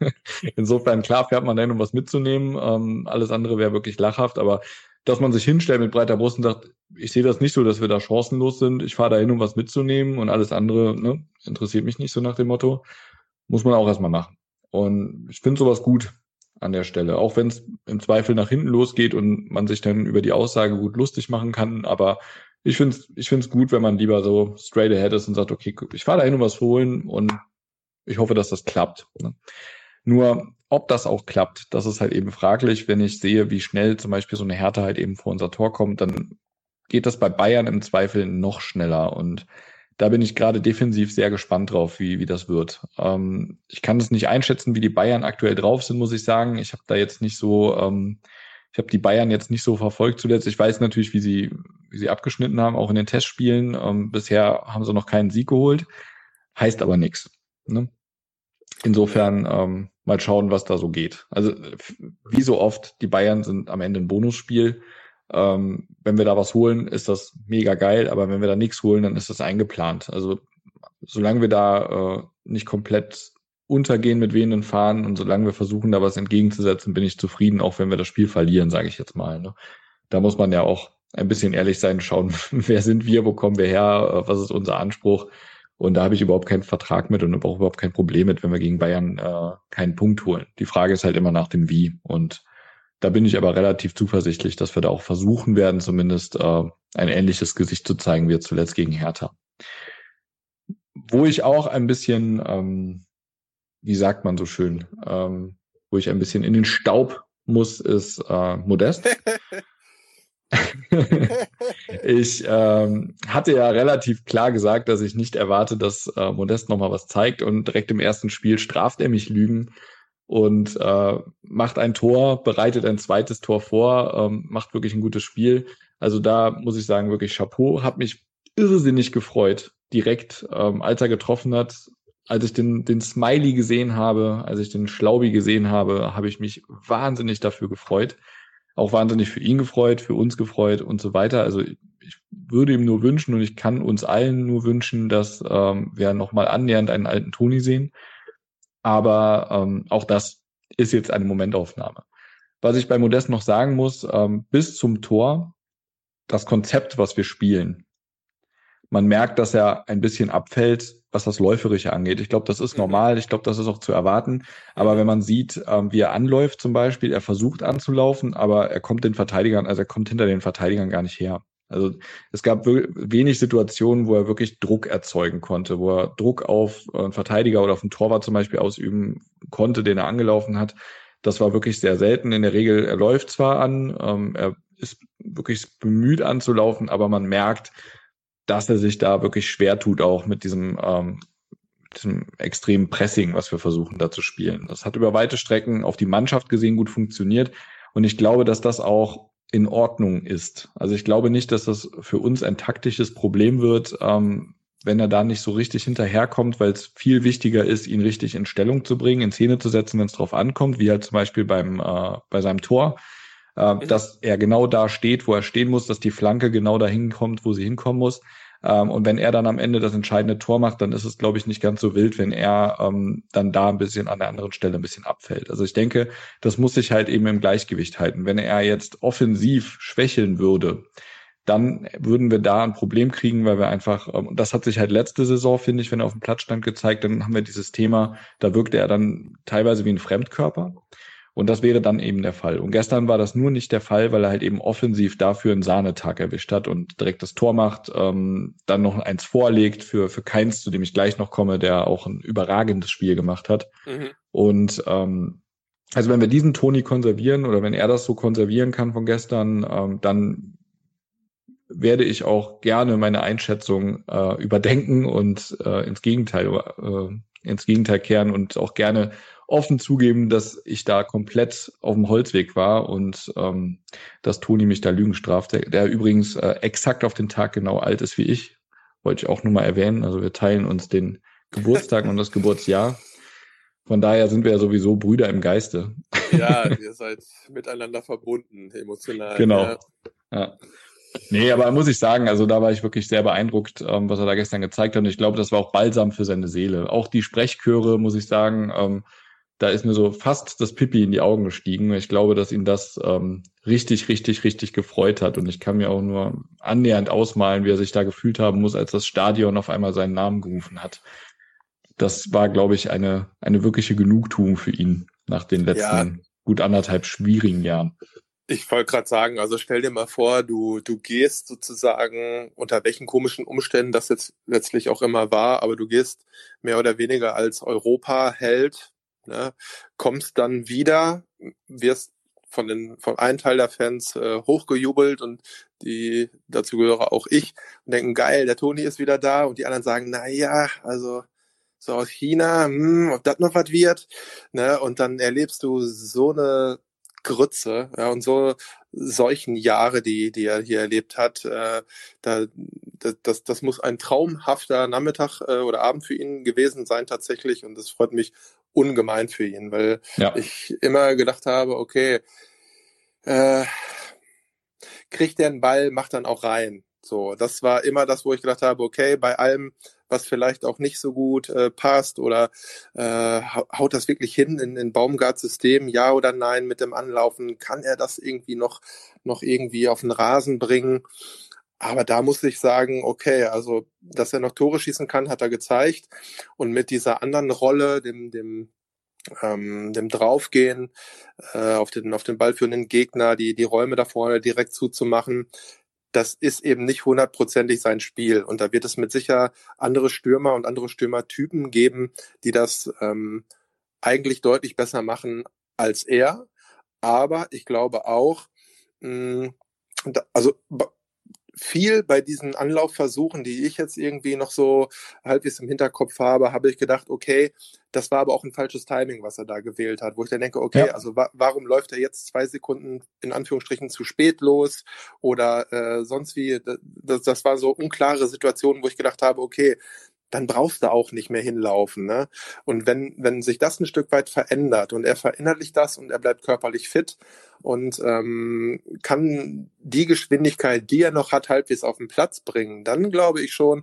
Insofern, klar, fährt man dahin, um was mitzunehmen. Ähm, alles andere wäre wirklich lachhaft, aber dass man sich hinstellt mit breiter Brust und sagt, ich sehe das nicht so, dass wir da chancenlos sind. Ich fahre dahin, um was mitzunehmen und alles andere ne, interessiert mich nicht so nach dem Motto. Muss man auch erstmal machen. Und ich finde sowas gut an der Stelle, auch wenn es im Zweifel nach hinten losgeht und man sich dann über die Aussage gut lustig machen kann. Aber ich finde es ich find's gut, wenn man lieber so straight ahead ist und sagt, okay, ich fahre dahin, um was holen und ich hoffe, dass das klappt. Ne? Nur ob das auch klappt, das ist halt eben fraglich. Wenn ich sehe, wie schnell zum Beispiel so eine Härte halt eben vor unser Tor kommt, dann geht das bei Bayern im Zweifel noch schneller. Und da bin ich gerade defensiv sehr gespannt drauf, wie, wie das wird. Ähm, ich kann es nicht einschätzen, wie die Bayern aktuell drauf sind, muss ich sagen. Ich habe da jetzt nicht so, ähm, ich habe die Bayern jetzt nicht so verfolgt zuletzt. Ich weiß natürlich, wie sie, wie sie abgeschnitten haben, auch in den Testspielen. Ähm, bisher haben sie noch keinen Sieg geholt. Heißt aber nichts. Ne? Insofern ähm, mal schauen, was da so geht. Also wie so oft, die Bayern sind am Ende ein Bonusspiel. Ähm, wenn wir da was holen, ist das mega geil, aber wenn wir da nichts holen, dann ist das eingeplant. Also solange wir da äh, nicht komplett untergehen mit wehenden Fahnen und solange wir versuchen, da was entgegenzusetzen, bin ich zufrieden, auch wenn wir das Spiel verlieren, sage ich jetzt mal. Ne? Da muss man ja auch ein bisschen ehrlich sein, schauen, wer sind wir, wo kommen wir her, äh, was ist unser Anspruch. Und da habe ich überhaupt keinen Vertrag mit und auch überhaupt kein Problem mit, wenn wir gegen Bayern äh, keinen Punkt holen. Die Frage ist halt immer nach dem Wie. Und da bin ich aber relativ zuversichtlich, dass wir da auch versuchen werden, zumindest äh, ein ähnliches Gesicht zu zeigen wie zuletzt gegen Hertha. Wo ich auch ein bisschen, ähm, wie sagt man so schön, ähm, wo ich ein bisschen in den Staub muss, ist äh, Modest. ich ähm, hatte ja relativ klar gesagt, dass ich nicht erwarte, dass äh, Modest nochmal was zeigt und direkt im ersten Spiel straft er mich Lügen und äh, macht ein Tor, bereitet ein zweites Tor vor, ähm, macht wirklich ein gutes Spiel. Also da muss ich sagen, wirklich Chapeau, hat mich irrsinnig gefreut, direkt, ähm, als er getroffen hat. Als ich den, den Smiley gesehen habe, als ich den Schlaubi gesehen habe, habe ich mich wahnsinnig dafür gefreut auch wahnsinnig für ihn gefreut, für uns gefreut und so weiter. Also ich würde ihm nur wünschen und ich kann uns allen nur wünschen, dass ähm, wir nochmal annähernd einen alten Toni sehen. Aber ähm, auch das ist jetzt eine Momentaufnahme. Was ich bei Modest noch sagen muss, ähm, bis zum Tor, das Konzept, was wir spielen, man merkt, dass er ein bisschen abfällt, was das Läuferische angeht. Ich glaube, das ist mhm. normal. Ich glaube, das ist auch zu erwarten. Aber wenn man sieht, ähm, wie er anläuft zum Beispiel, er versucht anzulaufen, aber er kommt den Verteidigern, also er kommt hinter den Verteidigern gar nicht her. Also es gab wenig Situationen, wo er wirklich Druck erzeugen konnte, wo er Druck auf einen Verteidiger oder auf einen Torwart zum Beispiel ausüben konnte, den er angelaufen hat. Das war wirklich sehr selten. In der Regel, er läuft zwar an, ähm, er ist wirklich bemüht anzulaufen, aber man merkt, dass er sich da wirklich schwer tut, auch mit diesem, ähm, diesem extremen Pressing, was wir versuchen da zu spielen. Das hat über weite Strecken auf die Mannschaft gesehen gut funktioniert. Und ich glaube, dass das auch in Ordnung ist. Also ich glaube nicht, dass das für uns ein taktisches Problem wird, ähm, wenn er da nicht so richtig hinterherkommt, weil es viel wichtiger ist, ihn richtig in Stellung zu bringen, in Szene zu setzen, wenn es drauf ankommt, wie halt zum Beispiel beim äh, bei seinem Tor, äh, dass er genau da steht, wo er stehen muss, dass die Flanke genau dahin kommt, wo sie hinkommen muss. Ähm, und wenn er dann am Ende das entscheidende Tor macht, dann ist es, glaube ich, nicht ganz so wild, wenn er ähm, dann da ein bisschen an der anderen Stelle ein bisschen abfällt. Also ich denke, das muss sich halt eben im Gleichgewicht halten. Wenn er jetzt offensiv schwächeln würde, dann würden wir da ein Problem kriegen, weil wir einfach, ähm, das hat sich halt letzte Saison, finde ich, wenn er auf dem Platz stand, gezeigt, dann haben wir dieses Thema, da wirkte er dann teilweise wie ein Fremdkörper. Und das wäre dann eben der Fall. Und gestern war das nur nicht der Fall, weil er halt eben offensiv dafür einen Sahnetag erwischt hat und direkt das Tor macht, ähm, dann noch eins vorlegt für, für Keins, zu dem ich gleich noch komme, der auch ein überragendes Spiel gemacht hat. Mhm. Und ähm, also wenn wir diesen Toni konservieren oder wenn er das so konservieren kann von gestern, ähm, dann werde ich auch gerne meine Einschätzung äh, überdenken und äh, ins Gegenteil äh, ins Gegenteil kehren und auch gerne offen zugeben, dass ich da komplett auf dem Holzweg war und ähm, dass Toni mich da Lügen straft, der, der übrigens äh, exakt auf den Tag genau alt ist wie ich, wollte ich auch nur mal erwähnen. Also wir teilen uns den Geburtstag und das Geburtsjahr. Von daher sind wir ja sowieso Brüder im Geiste. Ja, ihr seid miteinander verbunden, emotional. Genau. Ja. ja. Nee, aber muss ich sagen, also da war ich wirklich sehr beeindruckt, ähm, was er da gestern gezeigt hat. Und ich glaube, das war auch balsam für seine Seele. Auch die Sprechchöre, muss ich sagen, ähm, da ist mir so fast das Pipi in die Augen gestiegen. Ich glaube, dass ihn das ähm, richtig, richtig, richtig gefreut hat. Und ich kann mir auch nur annähernd ausmalen, wie er sich da gefühlt haben muss, als das Stadion auf einmal seinen Namen gerufen hat. Das war, glaube ich, eine, eine wirkliche Genugtuung für ihn nach den letzten ja. gut anderthalb schwierigen Jahren. Ich wollte gerade sagen, also stell dir mal vor, du, du gehst sozusagen, unter welchen komischen Umständen das jetzt letztlich auch immer war, aber du gehst mehr oder weniger als Europa-Held, ne, kommst dann wieder, wirst von den von einem Teil der Fans äh, hochgejubelt und die dazu gehöre auch ich und denken geil der Toni ist wieder da und die anderen sagen na ja also so aus China hm, ob das noch was wird ne und dann erlebst du so eine Grütze ja, und so solchen Jahre, die, die er hier erlebt hat, äh, da, das, das muss ein traumhafter Nachmittag äh, oder Abend für ihn gewesen sein tatsächlich und das freut mich ungemein für ihn, weil ja. ich immer gedacht habe, okay, äh, kriegt der einen Ball, macht dann auch rein. So, das war immer das, wo ich gedacht habe, okay, bei allem, was vielleicht auch nicht so gut äh, passt oder äh, haut das wirklich hin in in Baumgarts System, ja oder nein mit dem Anlaufen, kann er das irgendwie noch noch irgendwie auf den Rasen bringen? Aber da muss ich sagen, okay, also dass er noch Tore schießen kann, hat er gezeigt und mit dieser anderen Rolle, dem dem ähm, dem Draufgehen äh, auf den auf den ballführenden Gegner, die die Räume da vorne direkt zuzumachen, das ist eben nicht hundertprozentig sein Spiel. Und da wird es mit sicher andere Stürmer und andere Stürmertypen geben, die das ähm, eigentlich deutlich besser machen als er. Aber ich glaube auch, mh, also viel bei diesen Anlaufversuchen, die ich jetzt irgendwie noch so halbwegs im Hinterkopf habe, habe ich gedacht, okay, das war aber auch ein falsches Timing, was er da gewählt hat, wo ich dann denke, okay, ja. also wa warum läuft er jetzt zwei Sekunden in Anführungsstrichen zu spät los oder äh, sonst wie? Das, das war so unklare Situationen, wo ich gedacht habe, okay, dann brauchst du auch nicht mehr hinlaufen. Ne? Und wenn, wenn sich das ein Stück weit verändert und er verinnerlicht das und er bleibt körperlich fit und ähm, kann die Geschwindigkeit, die er noch hat, halbwegs auf den Platz bringen, dann glaube ich schon,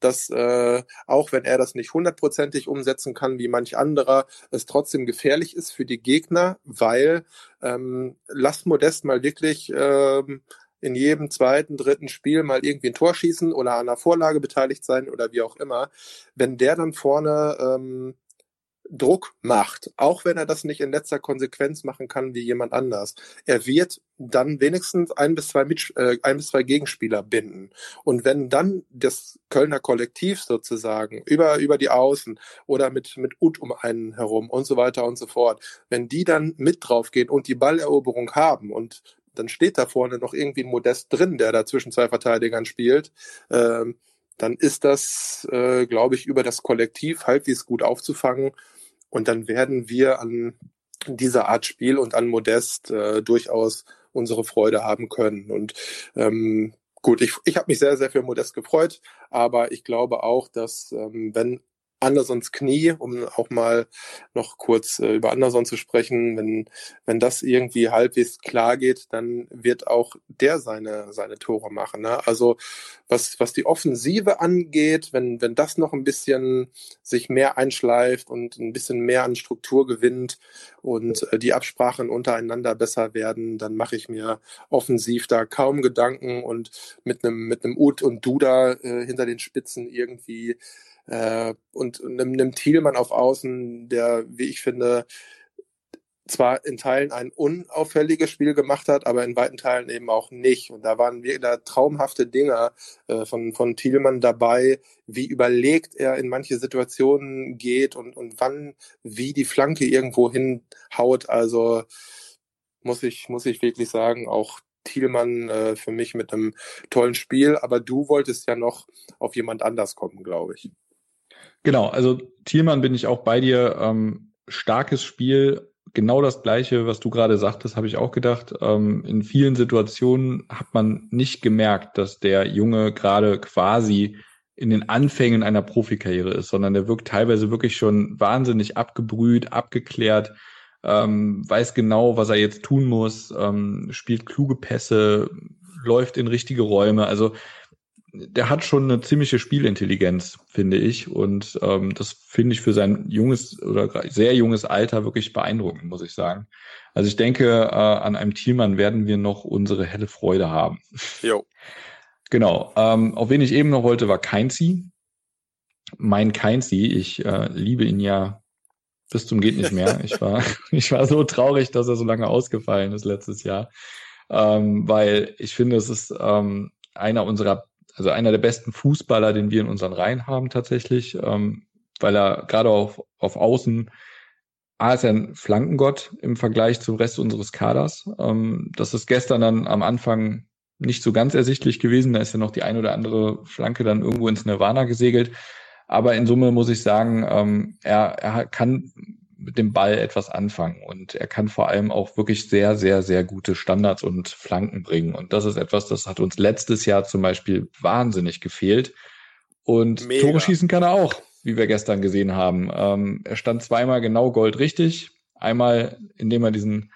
dass äh, auch wenn er das nicht hundertprozentig umsetzen kann wie manch anderer, es trotzdem gefährlich ist für die Gegner, weil ähm, lass Modest mal wirklich ähm, in jedem zweiten, dritten Spiel mal irgendwie ein Tor schießen oder an einer Vorlage beteiligt sein oder wie auch immer. Wenn der dann vorne ähm, Druck macht, auch wenn er das nicht in letzter Konsequenz machen kann wie jemand anders. Er wird dann wenigstens ein bis zwei, Mit äh, ein bis zwei Gegenspieler binden. Und wenn dann das Kölner Kollektiv sozusagen über, über die Außen oder mit, mit Ut um einen herum und so weiter und so fort, wenn die dann mit draufgehen und die Balleroberung haben und dann steht da vorne noch irgendwie ein Modest drin, der da zwischen zwei Verteidigern spielt, ähm, dann ist das, äh, glaube ich, über das Kollektiv halbwegs gut aufzufangen. Und dann werden wir an dieser Art Spiel und an Modest äh, durchaus unsere Freude haben können. Und ähm, gut, ich, ich habe mich sehr, sehr für Modest gefreut, aber ich glaube auch, dass ähm, wenn Andersons Knie, um auch mal noch kurz äh, über Anderson zu sprechen. Wenn, wenn das irgendwie halbwegs klar geht, dann wird auch der seine, seine Tore machen. Ne? Also was, was die Offensive angeht, wenn, wenn das noch ein bisschen sich mehr einschleift und ein bisschen mehr an Struktur gewinnt und äh, die Absprachen untereinander besser werden, dann mache ich mir offensiv da kaum Gedanken und mit einem mit einem Ut und Duda äh, hinter den Spitzen irgendwie äh, und einem Thielmann auf Außen, der, wie ich finde, zwar in Teilen ein unauffälliges Spiel gemacht hat, aber in weiten Teilen eben auch nicht. Und da waren wieder traumhafte Dinger äh, von, von Thielmann dabei, wie überlegt er in manche Situationen geht und, und wann, wie die Flanke irgendwo hinhaut. Also muss ich, muss ich wirklich sagen, auch Thielmann äh, für mich mit einem tollen Spiel. Aber du wolltest ja noch auf jemand anders kommen, glaube ich. Genau, also Thielmann bin ich auch bei dir. Ähm, starkes Spiel, genau das Gleiche, was du gerade sagtest, habe ich auch gedacht. Ähm, in vielen Situationen hat man nicht gemerkt, dass der Junge gerade quasi in den Anfängen einer Profikarriere ist, sondern der wirkt teilweise wirklich schon wahnsinnig abgebrüht, abgeklärt, ähm, weiß genau, was er jetzt tun muss, ähm, spielt kluge Pässe, läuft in richtige Räume. Also der hat schon eine ziemliche Spielintelligenz, finde ich. Und ähm, das finde ich für sein junges oder sehr junges Alter wirklich beeindruckend, muss ich sagen. Also ich denke, äh, an einem Thielmann werden wir noch unsere helle Freude haben. Jo. Genau. Ähm, auf wen ich eben noch wollte, war Keinzi. Mein Keinzi, ich äh, liebe ihn ja bis zum geht nicht mehr. Ich war, ich war so traurig, dass er so lange ausgefallen ist letztes Jahr, ähm, weil ich finde, es ist ähm, einer unserer also einer der besten Fußballer, den wir in unseren Reihen haben tatsächlich, ähm, weil er gerade auf, auf Außen, A ist er ein Flankengott im Vergleich zum Rest unseres Kaders. Ähm, das ist gestern dann am Anfang nicht so ganz ersichtlich gewesen. Da ist ja noch die ein oder andere Flanke dann irgendwo ins Nirvana gesegelt. Aber in Summe muss ich sagen, ähm, er, er kann mit dem Ball etwas anfangen und er kann vor allem auch wirklich sehr, sehr, sehr gute Standards und Flanken bringen. Und das ist etwas, das hat uns letztes Jahr zum Beispiel wahnsinnig gefehlt. Und Mega. Tore schießen kann er auch, wie wir gestern gesehen haben. Ähm, er stand zweimal genau goldrichtig. Einmal, indem er diesen,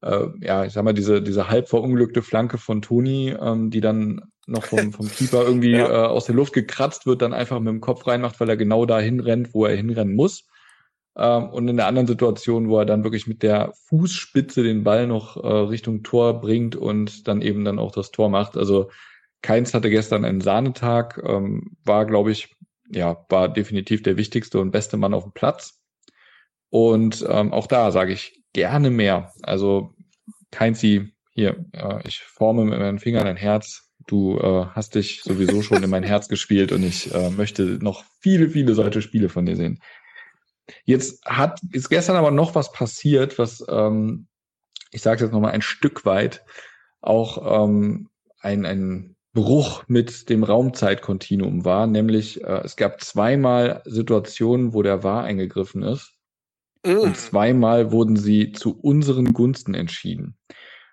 äh, ja, ich sag mal, diese, diese halb verunglückte Flanke von Toni, ähm, die dann noch vom, vom Keeper irgendwie ja. äh, aus der Luft gekratzt wird, dann einfach mit dem Kopf reinmacht, weil er genau dahin rennt, wo er hinrennen muss. Ähm, und in der anderen Situation, wo er dann wirklich mit der Fußspitze den Ball noch äh, Richtung Tor bringt und dann eben dann auch das Tor macht. Also Keins hatte gestern einen Sahnetag, ähm, war, glaube ich, ja, war definitiv der wichtigste und beste Mann auf dem Platz. Und ähm, auch da sage ich gerne mehr. Also Keinzi, hier, äh, ich forme mit meinen Fingern ein Herz. Du äh, hast dich sowieso schon in mein Herz gespielt und ich äh, möchte noch viele, viele solche Spiele von dir sehen. Jetzt hat, ist gestern aber noch was passiert, was, ähm, ich sage jetzt nochmal ein Stück weit, auch ähm, ein, ein Bruch mit dem Raumzeitkontinuum war, nämlich äh, es gab zweimal Situationen, wo der War eingegriffen ist. Mm. Und zweimal wurden sie zu unseren Gunsten entschieden.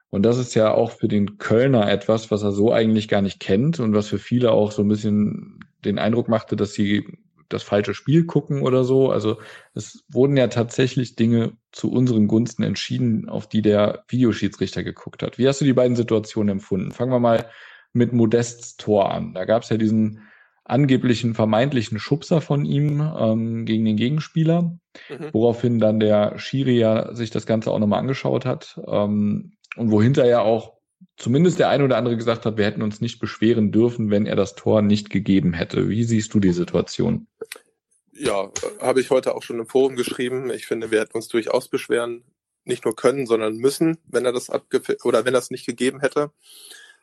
Und das ist ja auch für den Kölner etwas, was er so eigentlich gar nicht kennt und was für viele auch so ein bisschen den Eindruck machte, dass sie das falsche Spiel gucken oder so. Also es wurden ja tatsächlich Dinge zu unseren Gunsten entschieden, auf die der Videoschiedsrichter geguckt hat. Wie hast du die beiden Situationen empfunden? Fangen wir mal mit Modests Tor an. Da gab es ja diesen angeblichen vermeintlichen Schubser von ihm ähm, gegen den Gegenspieler, mhm. woraufhin dann der Schiri ja sich das Ganze auch nochmal angeschaut hat ähm, und wohinter ja auch zumindest der eine oder andere gesagt hat, wir hätten uns nicht beschweren dürfen, wenn er das Tor nicht gegeben hätte. Wie siehst du die Situation? Ja, habe ich heute auch schon im Forum geschrieben. Ich finde, wir hätten uns durchaus beschweren, nicht nur können, sondern müssen, wenn er das oder wenn er nicht gegeben hätte,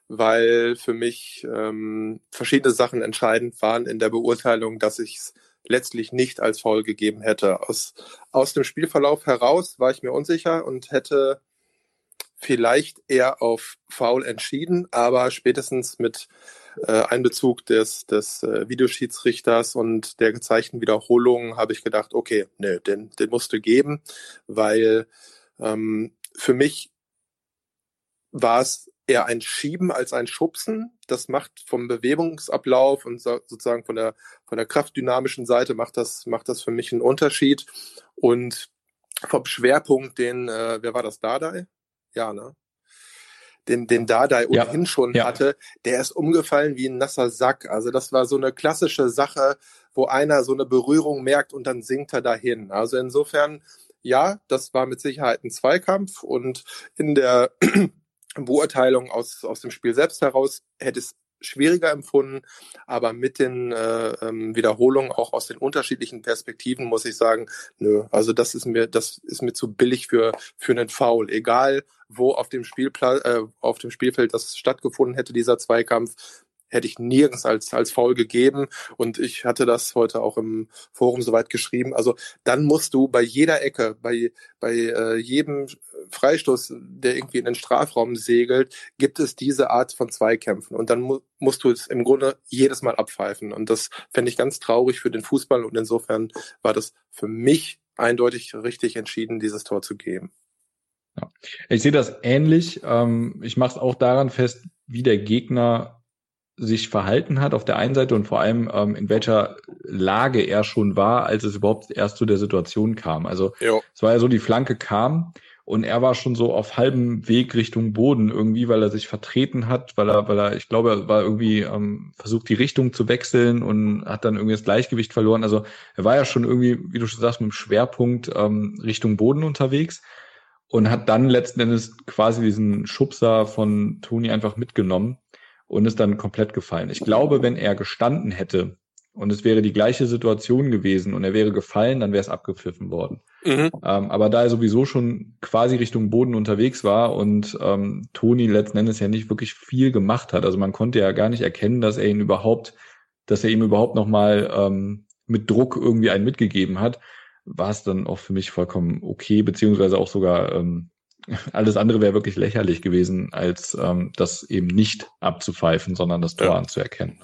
weil für mich ähm, verschiedene Sachen entscheidend waren in der Beurteilung, dass ich es letztlich nicht als faul gegeben hätte. Aus, aus dem Spielverlauf heraus war ich mir unsicher und hätte vielleicht eher auf faul entschieden, aber spätestens mit äh, Einbezug des, des äh, Videoschiedsrichters und der gezeigten Wiederholung habe ich gedacht, okay, nee, den, den musst du geben, weil ähm, für mich war es eher ein Schieben als ein Schubsen. Das macht vom Bewegungsablauf und so, sozusagen von der, von der kraftdynamischen Seite macht das, macht das für mich einen Unterschied. Und vom Schwerpunkt, den, äh, wer war das, Dardai? Ja, ne? Den, den Dardai ohnehin ja, schon ja. hatte, der ist umgefallen wie ein nasser Sack. Also das war so eine klassische Sache, wo einer so eine Berührung merkt und dann sinkt er dahin. Also insofern, ja, das war mit Sicherheit ein Zweikampf und in der Beurteilung aus, aus dem Spiel selbst heraus hätte es schwieriger empfunden, aber mit den äh, ähm, Wiederholungen auch aus den unterschiedlichen Perspektiven muss ich sagen, nö, also das ist mir das ist mir zu billig für für einen Foul, egal wo auf dem Spielplatz äh, auf dem Spielfeld das stattgefunden hätte dieser Zweikampf, hätte ich nirgends als, als faul gegeben. Und ich hatte das heute auch im Forum soweit geschrieben. Also dann musst du bei jeder Ecke, bei, bei äh, jedem Freistoß, der irgendwie in den Strafraum segelt, gibt es diese Art von Zweikämpfen. Und dann mu musst du es im Grunde jedes Mal abpfeifen. Und das fände ich ganz traurig für den Fußball. Und insofern war das für mich eindeutig richtig entschieden, dieses Tor zu geben. Ja. Ich sehe das ähnlich. Ähm, ich mache es auch daran fest, wie der Gegner sich verhalten hat auf der einen Seite und vor allem ähm, in welcher Lage er schon war, als es überhaupt erst zu der Situation kam. Also jo. es war ja so, die Flanke kam und er war schon so auf halbem Weg Richtung Boden irgendwie, weil er sich vertreten hat, weil er, weil er, ich glaube, er war irgendwie ähm, versucht, die Richtung zu wechseln und hat dann irgendwie das Gleichgewicht verloren. Also er war ja schon irgendwie, wie du schon sagst, mit dem Schwerpunkt ähm, Richtung Boden unterwegs und hat dann letzten Endes quasi diesen Schubser von Toni einfach mitgenommen und ist dann komplett gefallen. Ich glaube, wenn er gestanden hätte und es wäre die gleiche Situation gewesen und er wäre gefallen, dann wäre es abgepfiffen worden. Mhm. Ähm, aber da er sowieso schon quasi Richtung Boden unterwegs war und ähm, Toni letzten Endes ja nicht wirklich viel gemacht hat, also man konnte ja gar nicht erkennen, dass er ihn überhaupt, dass er ihm überhaupt nochmal ähm, mit Druck irgendwie einen mitgegeben hat, war es dann auch für mich vollkommen okay, beziehungsweise auch sogar ähm, alles andere wäre wirklich lächerlich gewesen, als ähm, das eben nicht abzupfeifen, sondern das Tor ja. anzuerkennen.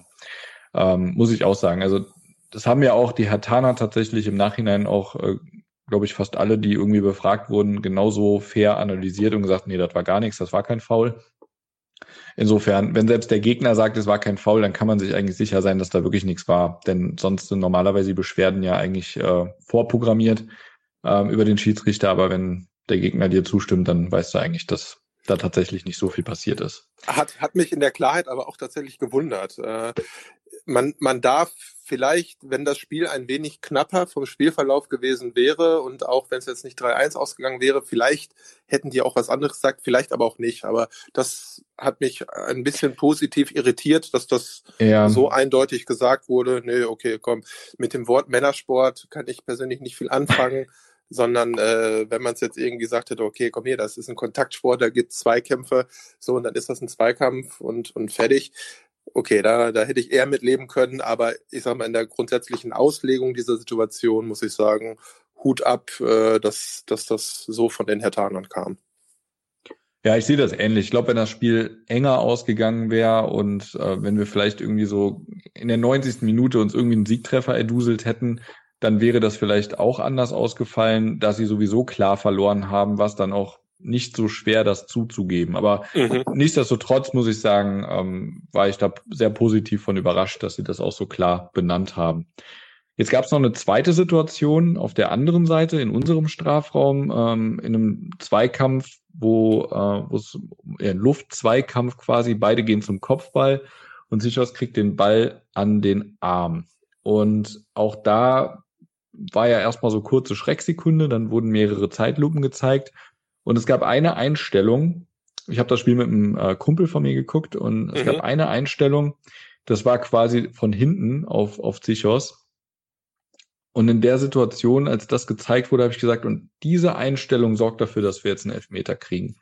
Ähm, muss ich auch sagen. Also das haben ja auch die Hatana tatsächlich im Nachhinein auch, äh, glaube ich, fast alle, die irgendwie befragt wurden, genauso fair analysiert und gesagt, nee, das war gar nichts, das war kein Foul. Insofern, wenn selbst der Gegner sagt, es war kein Foul, dann kann man sich eigentlich sicher sein, dass da wirklich nichts war. Denn sonst sind normalerweise die Beschwerden ja eigentlich äh, vorprogrammiert ähm, über den Schiedsrichter. Aber wenn der Gegner dir zustimmt, dann weißt du eigentlich, dass da tatsächlich nicht so viel passiert ist. Hat, hat mich in der Klarheit aber auch tatsächlich gewundert. Äh, man, man darf vielleicht, wenn das Spiel ein wenig knapper vom Spielverlauf gewesen wäre und auch wenn es jetzt nicht 3-1 ausgegangen wäre, vielleicht hätten die auch was anderes gesagt, vielleicht aber auch nicht. Aber das hat mich ein bisschen positiv irritiert, dass das ja. so eindeutig gesagt wurde. Nee, okay, komm, mit dem Wort Männersport kann ich persönlich nicht viel anfangen sondern äh, wenn man es jetzt irgendwie gesagt hätte, okay, komm hier, das ist ein Kontaktsport, da gibt Zweikämpfe, so und dann ist das ein Zweikampf und, und fertig. Okay, da, da hätte ich eher mit leben können, aber ich sag mal, in der grundsätzlichen Auslegung dieser Situation muss ich sagen, Hut ab, äh, dass, dass das so von den Hertanern kam. Ja, ich sehe das ähnlich. Ich glaube, wenn das Spiel enger ausgegangen wäre und äh, wenn wir vielleicht irgendwie so in der 90. Minute uns irgendwie einen Siegtreffer erduselt hätten, dann wäre das vielleicht auch anders ausgefallen, da sie sowieso klar verloren haben, was dann auch nicht so schwer, das zuzugeben. Aber mhm. nichtsdestotrotz muss ich sagen, ähm, war ich da sehr positiv von überrascht, dass sie das auch so klar benannt haben. Jetzt gab es noch eine zweite Situation auf der anderen Seite in unserem Strafraum, ähm, in einem Zweikampf, wo äh, es äh, Luftzweikampf quasi, beide gehen zum Kopfball und Sichos kriegt den Ball an den Arm. Und auch da war ja erstmal so kurze Schrecksekunde, dann wurden mehrere Zeitlupen gezeigt und es gab eine Einstellung, ich habe das Spiel mit einem äh, Kumpel von mir geguckt und es mhm. gab eine Einstellung, das war quasi von hinten auf, auf Zichos. Und in der Situation, als das gezeigt wurde, habe ich gesagt, und diese Einstellung sorgt dafür, dass wir jetzt einen Elfmeter kriegen.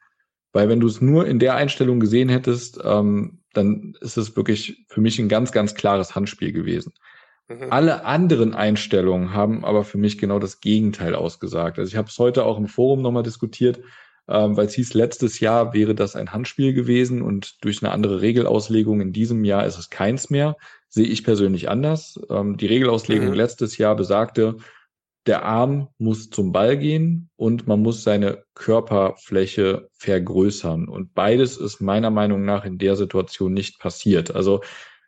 Weil wenn du es nur in der Einstellung gesehen hättest, ähm, dann ist es wirklich für mich ein ganz, ganz klares Handspiel gewesen. Mhm. Alle anderen Einstellungen haben aber für mich genau das Gegenteil ausgesagt. Also ich habe es heute auch im Forum nochmal diskutiert, ähm, weil es hieß, letztes Jahr wäre das ein Handspiel gewesen und durch eine andere Regelauslegung in diesem Jahr ist es keins mehr. Sehe ich persönlich anders. Ähm, die Regelauslegung mhm. letztes Jahr besagte, der Arm muss zum Ball gehen und man muss seine Körperfläche vergrößern. Und beides ist meiner Meinung nach in der Situation nicht passiert. Also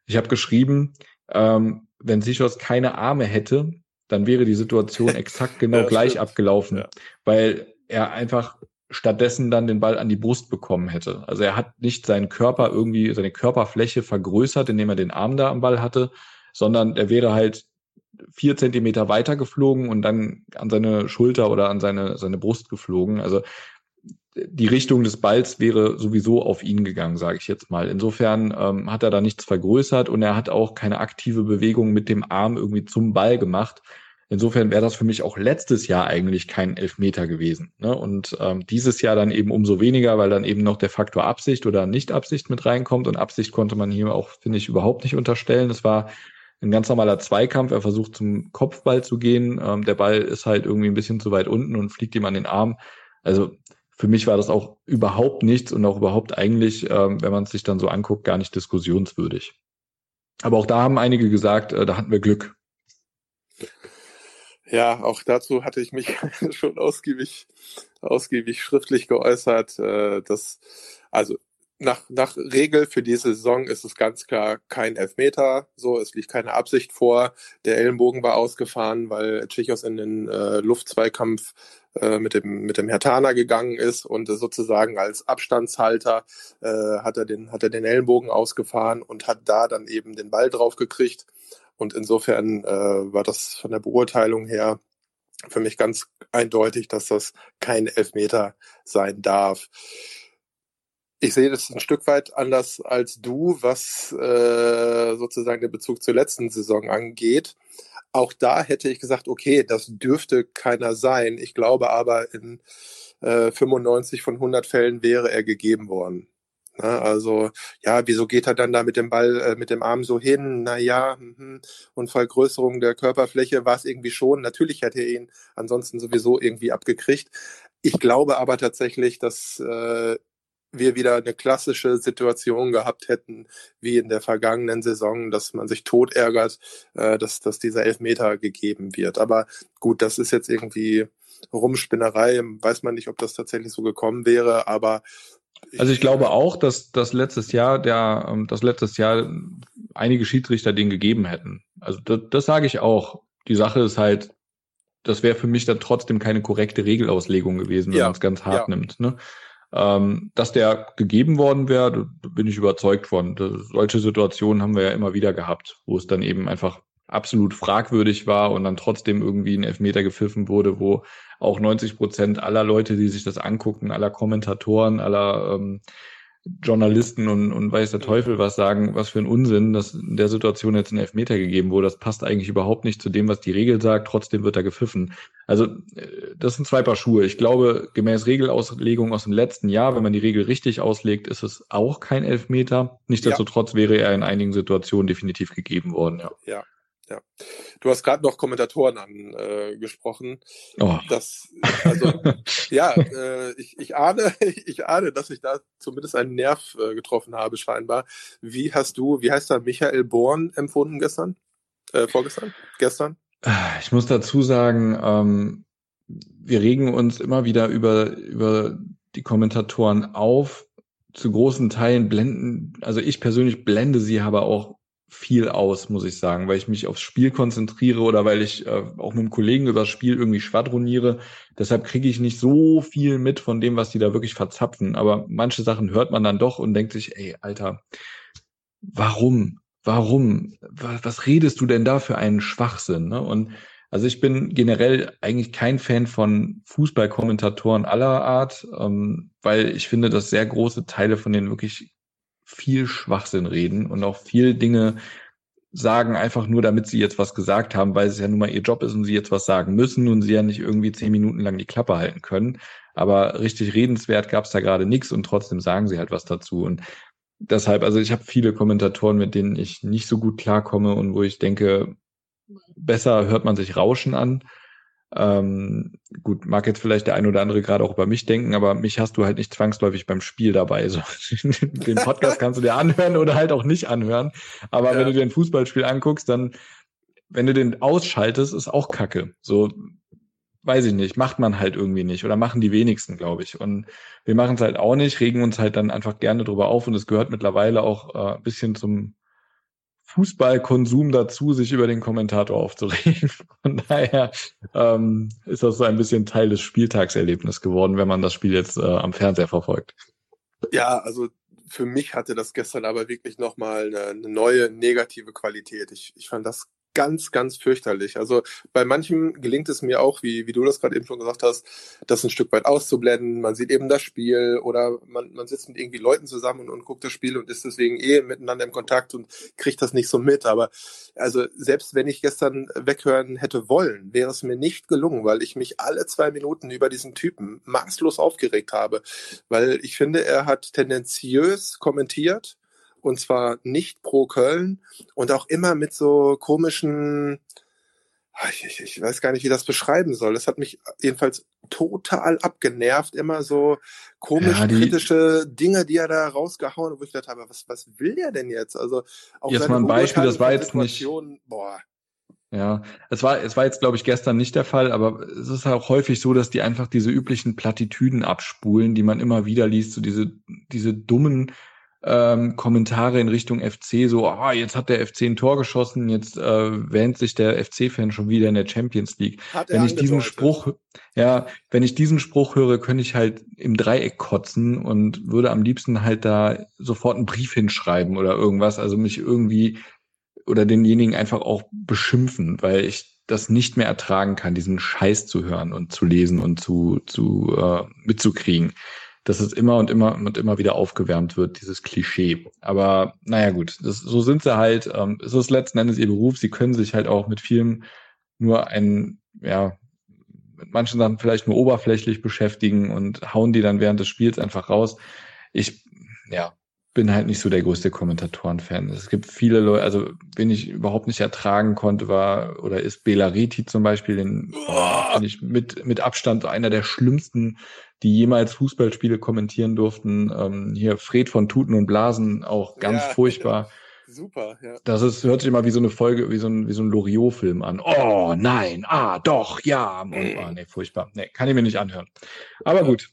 ich habe geschrieben, ähm, wenn Sichos keine Arme hätte, dann wäre die Situation exakt genau ja, gleich stimmt. abgelaufen, ja. weil er einfach stattdessen dann den Ball an die Brust bekommen hätte. Also er hat nicht seinen Körper irgendwie, seine Körperfläche vergrößert, indem er den Arm da am Ball hatte, sondern er wäre halt vier Zentimeter weiter geflogen und dann an seine Schulter oder an seine, seine Brust geflogen. Also die Richtung des Balls wäre sowieso auf ihn gegangen, sage ich jetzt mal. Insofern ähm, hat er da nichts vergrößert und er hat auch keine aktive Bewegung mit dem Arm irgendwie zum Ball gemacht. Insofern wäre das für mich auch letztes Jahr eigentlich kein Elfmeter gewesen. Ne? Und ähm, dieses Jahr dann eben umso weniger, weil dann eben noch der Faktor Absicht oder Nicht-Absicht mit reinkommt. Und Absicht konnte man hier auch, finde ich, überhaupt nicht unterstellen. Es war ein ganz normaler Zweikampf. Er versucht zum Kopfball zu gehen. Ähm, der Ball ist halt irgendwie ein bisschen zu weit unten und fliegt ihm an den Arm. Also für mich war das auch überhaupt nichts und auch überhaupt eigentlich, ähm, wenn man es sich dann so anguckt, gar nicht diskussionswürdig. Aber auch da haben einige gesagt, äh, da hatten wir Glück. Ja, auch dazu hatte ich mich schon ausgiebig, ausgiebig schriftlich geäußert. Äh, dass, also nach, nach Regel für diese Saison ist es ganz klar kein Elfmeter. So, es liegt keine Absicht vor. Der Ellenbogen war ausgefahren, weil Tschichos in den äh, Luftzweikampf äh, mit dem mit dem Hertaner gegangen ist und äh, sozusagen als Abstandshalter äh, hat er den hat er den Ellenbogen ausgefahren und hat da dann eben den Ball drauf gekriegt und insofern äh, war das von der Beurteilung her für mich ganz eindeutig, dass das kein Elfmeter sein darf. Ich sehe das ein Stück weit anders als du, was äh, sozusagen den Bezug zur letzten Saison angeht. Auch da hätte ich gesagt, okay, das dürfte keiner sein. Ich glaube aber, in äh, 95 von 100 Fällen wäre er gegeben worden. Na, also, ja, wieso geht er dann da mit dem Ball, äh, mit dem Arm so hin? Naja, mhm. und Vergrößerung der Körperfläche war es irgendwie schon. Natürlich hätte er ihn ansonsten sowieso irgendwie abgekriegt. Ich glaube aber tatsächlich, dass äh, wir wieder eine klassische Situation gehabt hätten, wie in der vergangenen Saison, dass man sich tot ärgert, äh, dass, dass dieser Elfmeter gegeben wird. Aber gut, das ist jetzt irgendwie Rumspinnerei. Weiß man nicht, ob das tatsächlich so gekommen wäre, aber also ich glaube auch, dass das letztes Jahr der, ähm, das letztes Jahr einige Schiedsrichter den gegeben hätten. Also das, das sage ich auch. Die Sache ist halt, das wäre für mich dann trotzdem keine korrekte Regelauslegung gewesen, wenn ja, man es ganz hart ja. nimmt. Ne? Ähm, dass der gegeben worden wäre, bin ich überzeugt von. Solche Situationen haben wir ja immer wieder gehabt, wo es dann eben einfach absolut fragwürdig war und dann trotzdem irgendwie ein Elfmeter gepfiffen wurde, wo auch 90 Prozent aller Leute, die sich das angucken, aller Kommentatoren, aller ähm, Journalisten und, und weiß der Teufel was sagen, was für ein Unsinn, dass in der Situation jetzt ein Elfmeter gegeben wurde. Das passt eigentlich überhaupt nicht zu dem, was die Regel sagt. Trotzdem wird da gepfiffen. Also äh, das sind zwei Paar Schuhe. Ich glaube, gemäß Regelauslegung aus dem letzten Jahr, wenn man die Regel richtig auslegt, ist es auch kein Elfmeter. Nichtsdestotrotz ja. wäre er in einigen Situationen definitiv gegeben worden. Ja. ja. Ja, du hast gerade noch Kommentatoren angesprochen. Äh, oh. Das, also, ja, äh, ich, ich ahne, ich ahne, dass ich da zumindest einen Nerv äh, getroffen habe scheinbar. Wie hast du, wie heißt da Michael Born empfunden gestern, äh, vorgestern, gestern? Ich muss dazu sagen, ähm, wir regen uns immer wieder über über die Kommentatoren auf. Zu großen Teilen blenden, also ich persönlich blende sie aber auch viel aus, muss ich sagen, weil ich mich aufs Spiel konzentriere oder weil ich äh, auch mit einem Kollegen über das Spiel irgendwie schwadroniere. Deshalb kriege ich nicht so viel mit von dem, was die da wirklich verzapfen. Aber manche Sachen hört man dann doch und denkt sich, ey, Alter, warum? Warum? Was, was redest du denn da für einen Schwachsinn? Ne? Und also ich bin generell eigentlich kein Fan von Fußballkommentatoren aller Art, ähm, weil ich finde, dass sehr große Teile von denen wirklich viel Schwachsinn reden und auch viel Dinge sagen, einfach nur, damit sie jetzt was gesagt haben, weil es ja nun mal ihr Job ist und sie jetzt was sagen müssen und sie ja nicht irgendwie zehn Minuten lang die Klappe halten können. Aber richtig redenswert gab es da gerade nichts und trotzdem sagen sie halt was dazu. Und deshalb, also ich habe viele Kommentatoren, mit denen ich nicht so gut klarkomme und wo ich denke, besser hört man sich Rauschen an ähm, gut, mag jetzt vielleicht der ein oder andere gerade auch über mich denken, aber mich hast du halt nicht zwangsläufig beim Spiel dabei. So, den Podcast kannst du dir anhören oder halt auch nicht anhören. Aber ja. wenn du dir ein Fußballspiel anguckst, dann wenn du den ausschaltest, ist auch Kacke. So, weiß ich nicht, macht man halt irgendwie nicht oder machen die wenigsten, glaube ich. Und wir machen es halt auch nicht, regen uns halt dann einfach gerne drüber auf und es gehört mittlerweile auch äh, ein bisschen zum Fußballkonsum dazu, sich über den Kommentator aufzuregen. Von daher ähm, ist das so ein bisschen Teil des Spieltagserlebnisses geworden, wenn man das Spiel jetzt äh, am Fernseher verfolgt. Ja, also für mich hatte das gestern aber wirklich nochmal eine, eine neue negative Qualität. Ich, ich fand das ganz, ganz fürchterlich. Also bei manchem gelingt es mir auch, wie, wie du das gerade eben schon gesagt hast, das ein Stück weit auszublenden. Man sieht eben das Spiel oder man, man sitzt mit irgendwie Leuten zusammen und, und guckt das Spiel und ist deswegen eh miteinander im Kontakt und kriegt das nicht so mit. Aber also selbst wenn ich gestern weghören hätte wollen, wäre es mir nicht gelungen, weil ich mich alle zwei Minuten über diesen Typen maßlos aufgeregt habe. Weil ich finde, er hat tendenziös kommentiert und zwar nicht pro Köln und auch immer mit so komischen, ah, ich, ich, ich weiß gar nicht, wie das beschreiben soll. Das hat mich jedenfalls total abgenervt, immer so komisch ja, kritische Dinge, die er da rausgehauen, wo ich dachte, aber was, was will der denn jetzt? Also auch jetzt mal ein Beispiel, das war jetzt nicht. Boah. Ja, es war, es war jetzt, glaube ich, gestern nicht der Fall, aber es ist auch häufig so, dass die einfach diese üblichen Plattitüden abspulen, die man immer wieder liest, so diese, diese dummen ähm, Kommentare in Richtung FC, so, ah, jetzt hat der FC ein Tor geschossen, jetzt äh, wähnt sich der FC-Fan schon wieder in der Champions League. wenn ich diesen Spruch, ja, wenn ich diesen Spruch höre, könnte ich halt im Dreieck kotzen und würde am liebsten halt da sofort einen Brief hinschreiben oder irgendwas, also mich irgendwie oder denjenigen einfach auch beschimpfen, weil ich das nicht mehr ertragen kann, diesen Scheiß zu hören und zu lesen und zu, zu äh, mitzukriegen dass es immer und immer und immer wieder aufgewärmt wird, dieses Klischee. Aber naja gut, das, so sind sie halt. Ähm, es ist letzten Endes ihr Beruf. Sie können sich halt auch mit vielem nur ein, ja, mit manchen Sachen vielleicht nur oberflächlich beschäftigen und hauen die dann während des Spiels einfach raus. Ich, ja, bin halt nicht so der größte Kommentatoren-Fan. Es gibt viele Leute, also wen ich überhaupt nicht ertragen konnte, war oder ist Belariti zum Beispiel, den oh. ich mit mit Abstand einer der schlimmsten, die jemals Fußballspiele kommentieren durften. Ähm, hier Fred von Tuten und Blasen, auch ganz ja, furchtbar. Super, ja. Das ist, hört sich immer wie so eine Folge, wie so ein, wie so ein Loriot-Film an. Oh, nein, ah, doch, ja. Und, oh, nee, furchtbar. Nee, kann ich mir nicht anhören. Aber gut,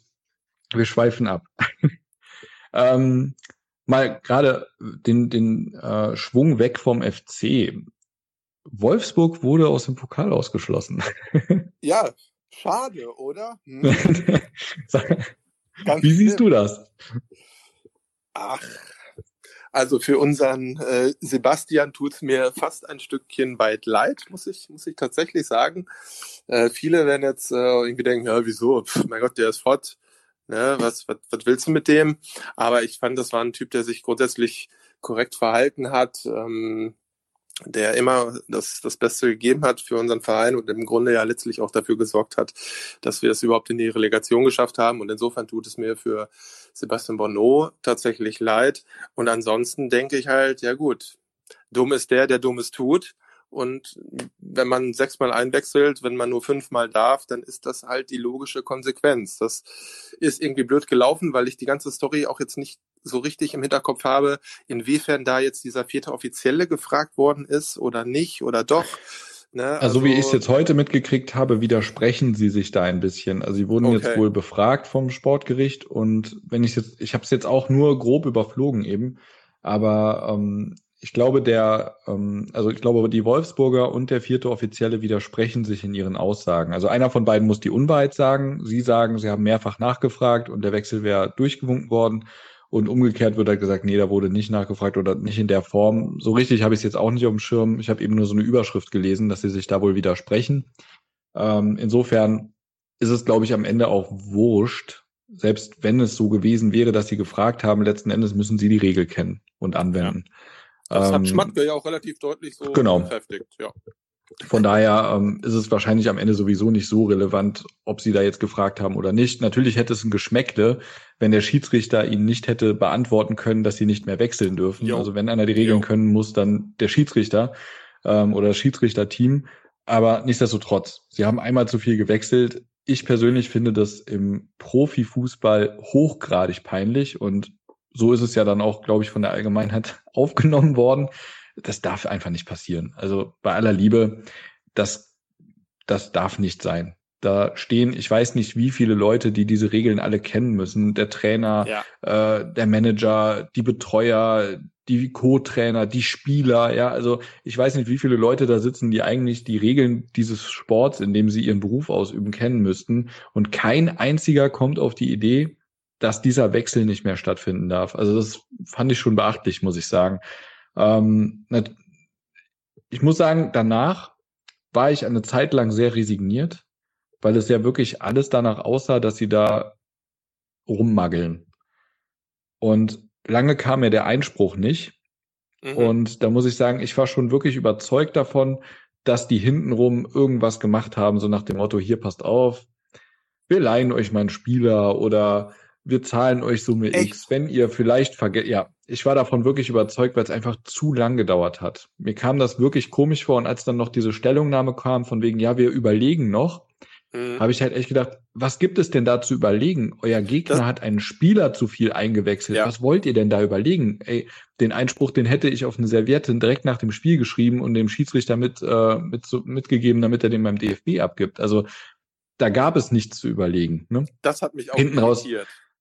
wir schweifen ab. ähm, mal gerade den, den äh, Schwung weg vom FC. Wolfsburg wurde aus dem Pokal ausgeschlossen. ja, schade, oder? Hm? Wie siehst du das? Ach, also für unseren äh, Sebastian tut's mir fast ein Stückchen weit leid, muss ich, muss ich tatsächlich sagen. Äh, viele werden jetzt äh, irgendwie denken, ja, wieso? Pff, mein Gott, der ist fort ne, was, was, was willst du mit dem? Aber ich fand, das war ein Typ, der sich grundsätzlich korrekt verhalten hat, ähm, der immer das, das Beste gegeben hat für unseren Verein und im Grunde ja letztlich auch dafür gesorgt hat, dass wir es überhaupt in die Relegation geschafft haben. Und insofern tut es mir für Sebastian Bonneau tatsächlich leid. Und ansonsten denke ich halt, ja gut, dumm ist der, der Dummes tut. Und wenn man sechsmal einwechselt, wenn man nur fünfmal darf, dann ist das halt die logische Konsequenz. Das ist irgendwie blöd gelaufen, weil ich die ganze Story auch jetzt nicht so richtig im Hinterkopf habe, inwiefern da jetzt dieser vierte Offizielle gefragt worden ist oder nicht oder doch. Ne? Also, also wie ich es jetzt heute mitgekriegt habe, widersprechen sie sich da ein bisschen. Also sie wurden okay. jetzt wohl befragt vom Sportgericht und wenn ich jetzt, ich habe es jetzt auch nur grob überflogen eben, aber ähm, ich glaube, der, ähm, also ich glaube, die Wolfsburger und der vierte Offizielle widersprechen sich in ihren Aussagen. Also einer von beiden muss die Unwahrheit sagen. Sie sagen, sie haben mehrfach nachgefragt und der Wechsel wäre durchgewunken worden. Und umgekehrt wird halt gesagt, nee, da wurde nicht nachgefragt oder nicht in der Form. So richtig habe ich es jetzt auch nicht auf dem Schirm. Ich habe eben nur so eine Überschrift gelesen, dass sie sich da wohl widersprechen. Ähm, insofern ist es, glaube ich, am Ende auch wurscht. Selbst wenn es so gewesen wäre, dass sie gefragt haben, letzten Endes müssen sie die Regel kennen und anwenden. Ja. Das ähm, hat Schmatke ja auch relativ deutlich so genau. bekräftigt, ja. Von daher ähm, ist es wahrscheinlich am Ende sowieso nicht so relevant, ob sie da jetzt gefragt haben oder nicht. Natürlich hätte es ein Geschmäckle, wenn der Schiedsrichter ihnen nicht hätte beantworten können, dass sie nicht mehr wechseln dürfen. Jo. Also wenn einer die Regeln jo. können muss, dann der Schiedsrichter ähm, oder das Schiedsrichterteam. Aber nichtsdestotrotz, sie haben einmal zu viel gewechselt. Ich persönlich finde das im Profifußball hochgradig peinlich und so ist es ja dann auch, glaube ich, von der Allgemeinheit aufgenommen worden. Das darf einfach nicht passieren. Also bei aller Liebe, das, das darf nicht sein. Da stehen, ich weiß nicht, wie viele Leute, die diese Regeln alle kennen müssen. Der Trainer, ja. äh, der Manager, die Betreuer, die Co-Trainer, die Spieler, ja, also ich weiß nicht, wie viele Leute da sitzen, die eigentlich die Regeln dieses Sports, in dem sie ihren Beruf ausüben, kennen müssten. Und kein einziger kommt auf die Idee, dass dieser Wechsel nicht mehr stattfinden darf. Also das fand ich schon beachtlich, muss ich sagen. Ähm, ich muss sagen, danach war ich eine Zeit lang sehr resigniert, weil es ja wirklich alles danach aussah, dass sie da rummaggeln. Und lange kam mir der Einspruch nicht. Mhm. Und da muss ich sagen, ich war schon wirklich überzeugt davon, dass die hintenrum irgendwas gemacht haben, so nach dem Motto, hier passt auf, wir leihen euch mal einen Spieler oder wir zahlen euch Summe Echt? X, wenn ihr vielleicht vergesst. Ja, ich war davon wirklich überzeugt, weil es einfach zu lang gedauert hat. Mir kam das wirklich komisch vor und als dann noch diese Stellungnahme kam von wegen, ja, wir überlegen noch, mhm. habe ich halt echt gedacht, was gibt es denn da zu überlegen? Euer Gegner das hat einen Spieler zu viel eingewechselt. Ja. Was wollt ihr denn da überlegen? Ey, den Einspruch, den hätte ich auf eine Serviette direkt nach dem Spiel geschrieben und dem Schiedsrichter mit, äh, mit mitgegeben, damit er den beim DFB abgibt. Also da gab es nichts zu überlegen. Ne? Das hat mich auch Hinten. Raus,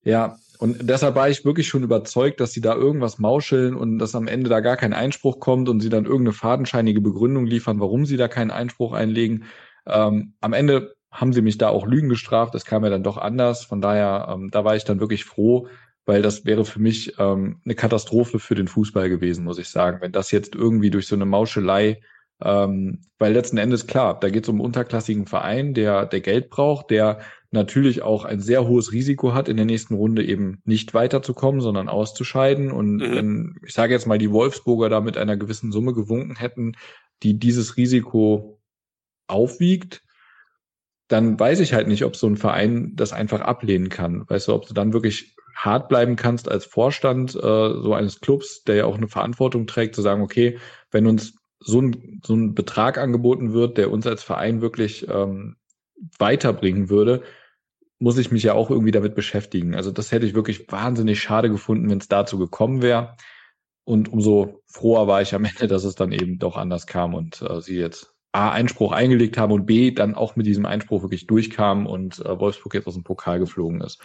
ja, und deshalb war ich wirklich schon überzeugt, dass sie da irgendwas mauscheln und dass am Ende da gar kein Einspruch kommt und sie dann irgendeine fadenscheinige Begründung liefern, warum sie da keinen Einspruch einlegen. Ähm, am Ende haben sie mich da auch Lügen gestraft. Das kam ja dann doch anders. Von daher, ähm, da war ich dann wirklich froh, weil das wäre für mich ähm, eine Katastrophe für den Fußball gewesen, muss ich sagen. Wenn das jetzt irgendwie durch so eine Mauschelei, ähm, weil letzten Endes klar, da geht es um einen unterklassigen Verein, der, der Geld braucht, der natürlich auch ein sehr hohes Risiko hat, in der nächsten Runde eben nicht weiterzukommen, sondern auszuscheiden. Und mhm. wenn, ich sage jetzt mal, die Wolfsburger da mit einer gewissen Summe gewunken hätten, die dieses Risiko aufwiegt, dann weiß ich halt nicht, ob so ein Verein das einfach ablehnen kann. Weißt du, ob du dann wirklich hart bleiben kannst als Vorstand äh, so eines Clubs, der ja auch eine Verantwortung trägt, zu sagen, okay, wenn uns so ein, so ein Betrag angeboten wird, der uns als Verein wirklich ähm, weiterbringen würde, muss ich mich ja auch irgendwie damit beschäftigen. Also das hätte ich wirklich wahnsinnig schade gefunden, wenn es dazu gekommen wäre. Und umso froher war ich am Ende, dass es dann eben doch anders kam und äh, sie jetzt A, Einspruch eingelegt haben und B, dann auch mit diesem Einspruch wirklich durchkamen und äh, Wolfsburg jetzt aus dem Pokal geflogen ist.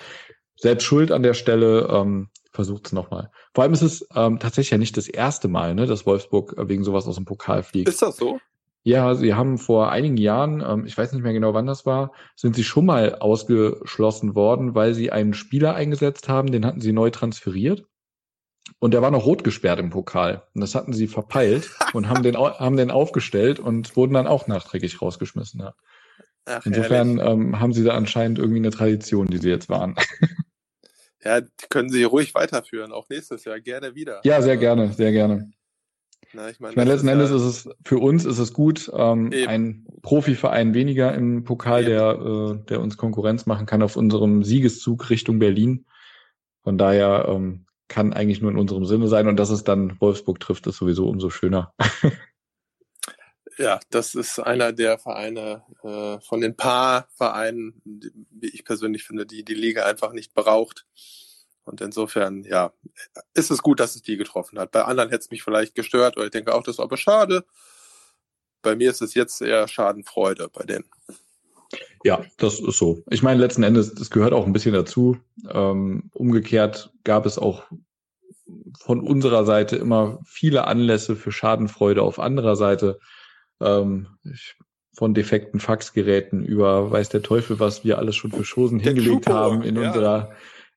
Selbst schuld an der Stelle, ähm, versucht es nochmal. Vor allem ist es ähm, tatsächlich ja nicht das erste Mal, ne, dass Wolfsburg wegen sowas aus dem Pokal fliegt. Ist das so? Ja, sie haben vor einigen Jahren, ähm, ich weiß nicht mehr genau wann das war, sind sie schon mal ausgeschlossen worden, weil sie einen Spieler eingesetzt haben, den hatten sie neu transferiert. Und der war noch rot gesperrt im Pokal. Und das hatten sie verpeilt und haben den, haben den aufgestellt und wurden dann auch nachträglich rausgeschmissen. Ja. Ach, Insofern ähm, haben sie da anscheinend irgendwie eine Tradition, die sie jetzt waren. Ja, die können sie ruhig weiterführen, auch nächstes Jahr gerne wieder. Ja, sehr gerne, sehr gerne. Na, ich meine, ich meine letzten Endes ist es für uns ist es gut, ähm, ein Profiverein weniger im Pokal, der, äh, der uns Konkurrenz machen kann auf unserem Siegeszug Richtung Berlin. Von daher ähm, kann eigentlich nur in unserem Sinne sein und dass es dann Wolfsburg trifft, ist sowieso umso schöner. ja, das ist einer der Vereine äh, von den paar Vereinen, wie ich persönlich finde, die die Liga einfach nicht braucht. Und insofern, ja, ist es gut, dass es die getroffen hat. Bei anderen hätte es mich vielleicht gestört oder ich denke auch, das ist aber schade. Bei mir ist es jetzt eher Schadenfreude bei denen. Ja, das ist so. Ich meine, letzten Endes, das gehört auch ein bisschen dazu. Ähm, umgekehrt gab es auch von unserer Seite immer viele Anlässe für Schadenfreude auf anderer Seite. Ähm, ich, von defekten Faxgeräten über weiß der Teufel, was wir alles schon für Chosen hingelegt haben in ja. unserer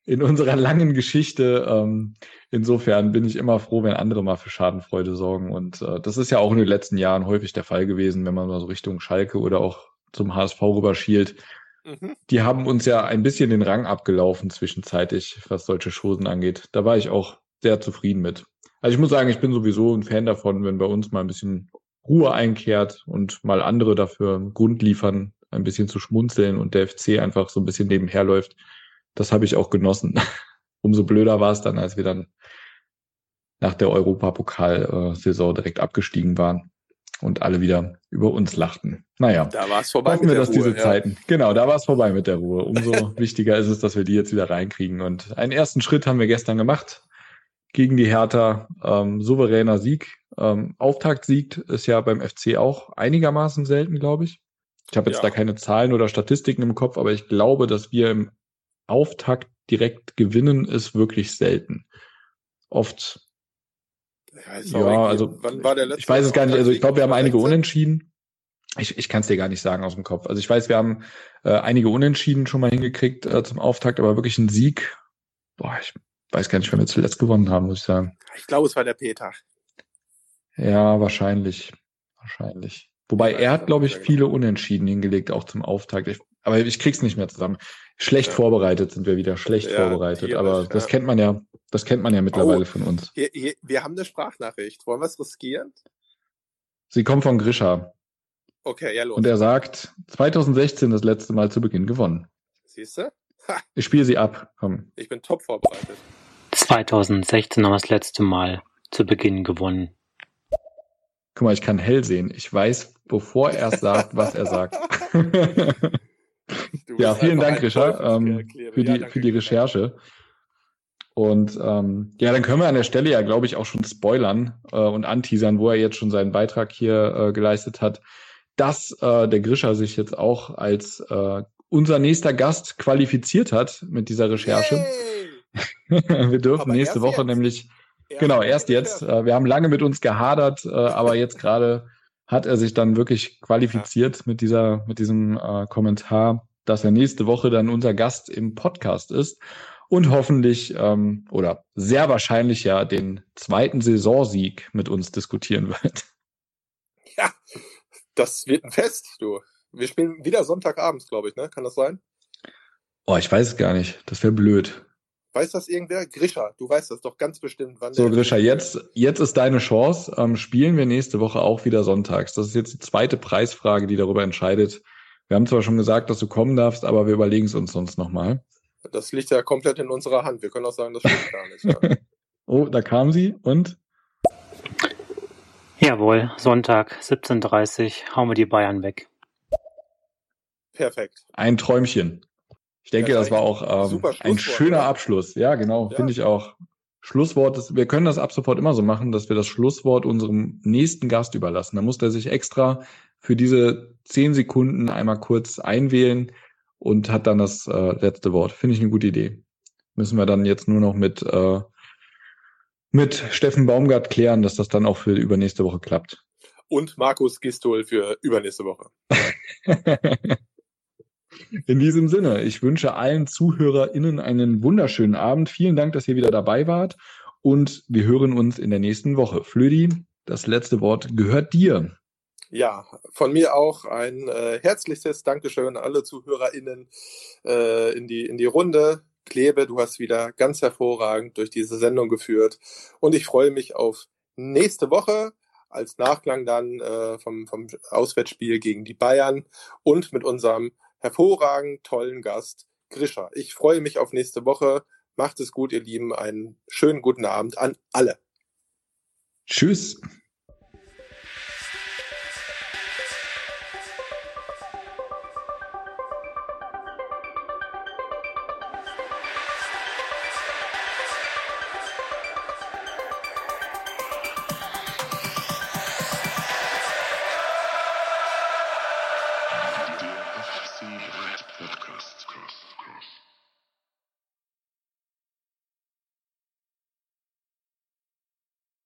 in unserer langen Geschichte. Ähm, insofern bin ich immer froh, wenn andere mal für Schadenfreude sorgen. Und äh, das ist ja auch in den letzten Jahren häufig der Fall gewesen, wenn man mal so Richtung Schalke oder auch zum HSV rüberschielt. Mhm. Die haben uns ja ein bisschen den Rang abgelaufen zwischenzeitlich, was solche Chosen angeht. Da war ich auch sehr zufrieden mit. Also ich muss sagen, ich bin sowieso ein Fan davon, wenn bei uns mal ein bisschen Ruhe einkehrt und mal andere dafür Grund liefern, ein bisschen zu schmunzeln und der FC einfach so ein bisschen nebenher läuft das habe ich auch genossen. Umso blöder war es dann, als wir dann nach der Europapokal-Saison direkt abgestiegen waren und alle wieder über uns lachten. Naja, da war es vorbei. Hoffen wir, dass Ruhe, diese ja. Zeiten, genau, da war es vorbei mit der Ruhe. Umso wichtiger ist es, dass wir die jetzt wieder reinkriegen. Und einen ersten Schritt haben wir gestern gemacht gegen die Hertha. Ähm, souveräner Sieg. Ähm, Auftaktsieg ist ja beim FC auch einigermaßen selten, glaube ich. Ich habe jetzt ja. da keine Zahlen oder Statistiken im Kopf, aber ich glaube, dass wir im Auftakt direkt gewinnen, ist wirklich selten. Oft. Ja, ja also ich weiß es gar nicht. Also ich glaube, wir haben einige Unentschieden. Ich, ich kann es dir gar nicht sagen aus dem Kopf. Also ich weiß, wir haben äh, einige Unentschieden schon mal hingekriegt äh, zum Auftakt, aber wirklich ein Sieg. Boah, ich weiß gar nicht, wenn wir zuletzt gewonnen haben, muss ich sagen. Ich glaube, es war der Peter. Ja, wahrscheinlich. Wahrscheinlich. Wobei er hat, glaube ich, genau. viele Unentschieden hingelegt, auch zum Auftakt. Ich, aber ich krieg's nicht mehr zusammen. Schlecht ja. vorbereitet sind wir wieder, schlecht ja, vorbereitet. aber das ja. kennt man ja, das kennt man ja mittlerweile oh, von uns. Hier, hier, wir haben eine Sprachnachricht. Wollen wir es riskieren? Sie kommt von Grisha. Okay, ja, los. Und er sagt, 2016 das letzte Mal zu Beginn gewonnen. Siehst du? Ich spiele sie ab. Komm. Ich bin top vorbereitet. 2016 haben wir das letzte Mal zu Beginn gewonnen. Guck mal, ich kann hell sehen. Ich weiß, bevor er sagt, was er sagt. ja, vielen Dank, Richard, ähm, für, die, ja, für die Recherche. Und ähm, ja, dann können wir an der Stelle ja, glaube ich, auch schon spoilern äh, und anteasern, wo er jetzt schon seinen Beitrag hier äh, geleistet hat, dass äh, der Grischer sich jetzt auch als äh, unser nächster Gast qualifiziert hat mit dieser Recherche. wir dürfen Aber nächste Woche jetzt. nämlich, erst genau, erst jetzt. Äh, wir haben lange mit uns gehadert, äh, aber jetzt gerade hat er sich dann wirklich qualifiziert ja. mit dieser, mit diesem äh, Kommentar, dass er nächste Woche dann unser Gast im Podcast ist und hoffentlich ähm, oder sehr wahrscheinlich ja den zweiten Saisonsieg mit uns diskutieren wird. Ja, das wird ein Fest, du. Wir spielen wieder Sonntagabends, glaube ich, ne? Kann das sein? Oh, ich weiß es gar nicht. Das wäre blöd. Weiß das irgendwer? Grisha, du weißt das doch ganz bestimmt. Wann so, Grisha, jetzt, jetzt ist deine Chance. Ähm, spielen wir nächste Woche auch wieder sonntags. Das ist jetzt die zweite Preisfrage, die darüber entscheidet. Wir haben zwar schon gesagt, dass du kommen darfst, aber wir überlegen es uns sonst nochmal. Das liegt ja komplett in unserer Hand. Wir können auch sagen, das stimmt gar nicht. Ja. oh, da kam sie und? Jawohl, Sonntag 17.30 hauen wir die Bayern weg. Perfekt. Ein Träumchen. Ich denke, ja, das war auch ähm, ein schöner ja. Abschluss. Ja, genau, ja. finde ich auch. Schlusswort ist, wir können das ab sofort immer so machen, dass wir das Schlusswort unserem nächsten Gast überlassen. Da muss der sich extra für diese zehn Sekunden einmal kurz einwählen und hat dann das äh, letzte Wort. Finde ich eine gute Idee. Müssen wir dann jetzt nur noch mit, äh, mit Steffen Baumgart klären, dass das dann auch für übernächste Woche klappt. Und Markus Gistol für übernächste Woche. In diesem Sinne, ich wünsche allen ZuhörerInnen einen wunderschönen Abend. Vielen Dank, dass ihr wieder dabei wart. Und wir hören uns in der nächsten Woche. Flödi, das letzte Wort gehört dir. Ja, von mir auch ein äh, herzliches Dankeschön an alle ZuhörerInnen äh, in, die, in die Runde. Klebe, du hast wieder ganz hervorragend durch diese Sendung geführt. Und ich freue mich auf nächste Woche als Nachklang dann äh, vom, vom Auswärtsspiel gegen die Bayern und mit unserem hervorragend tollen Gast Grisha. Ich freue mich auf nächste Woche. Macht es gut, ihr Lieben. Einen schönen guten Abend an alle. Tschüss.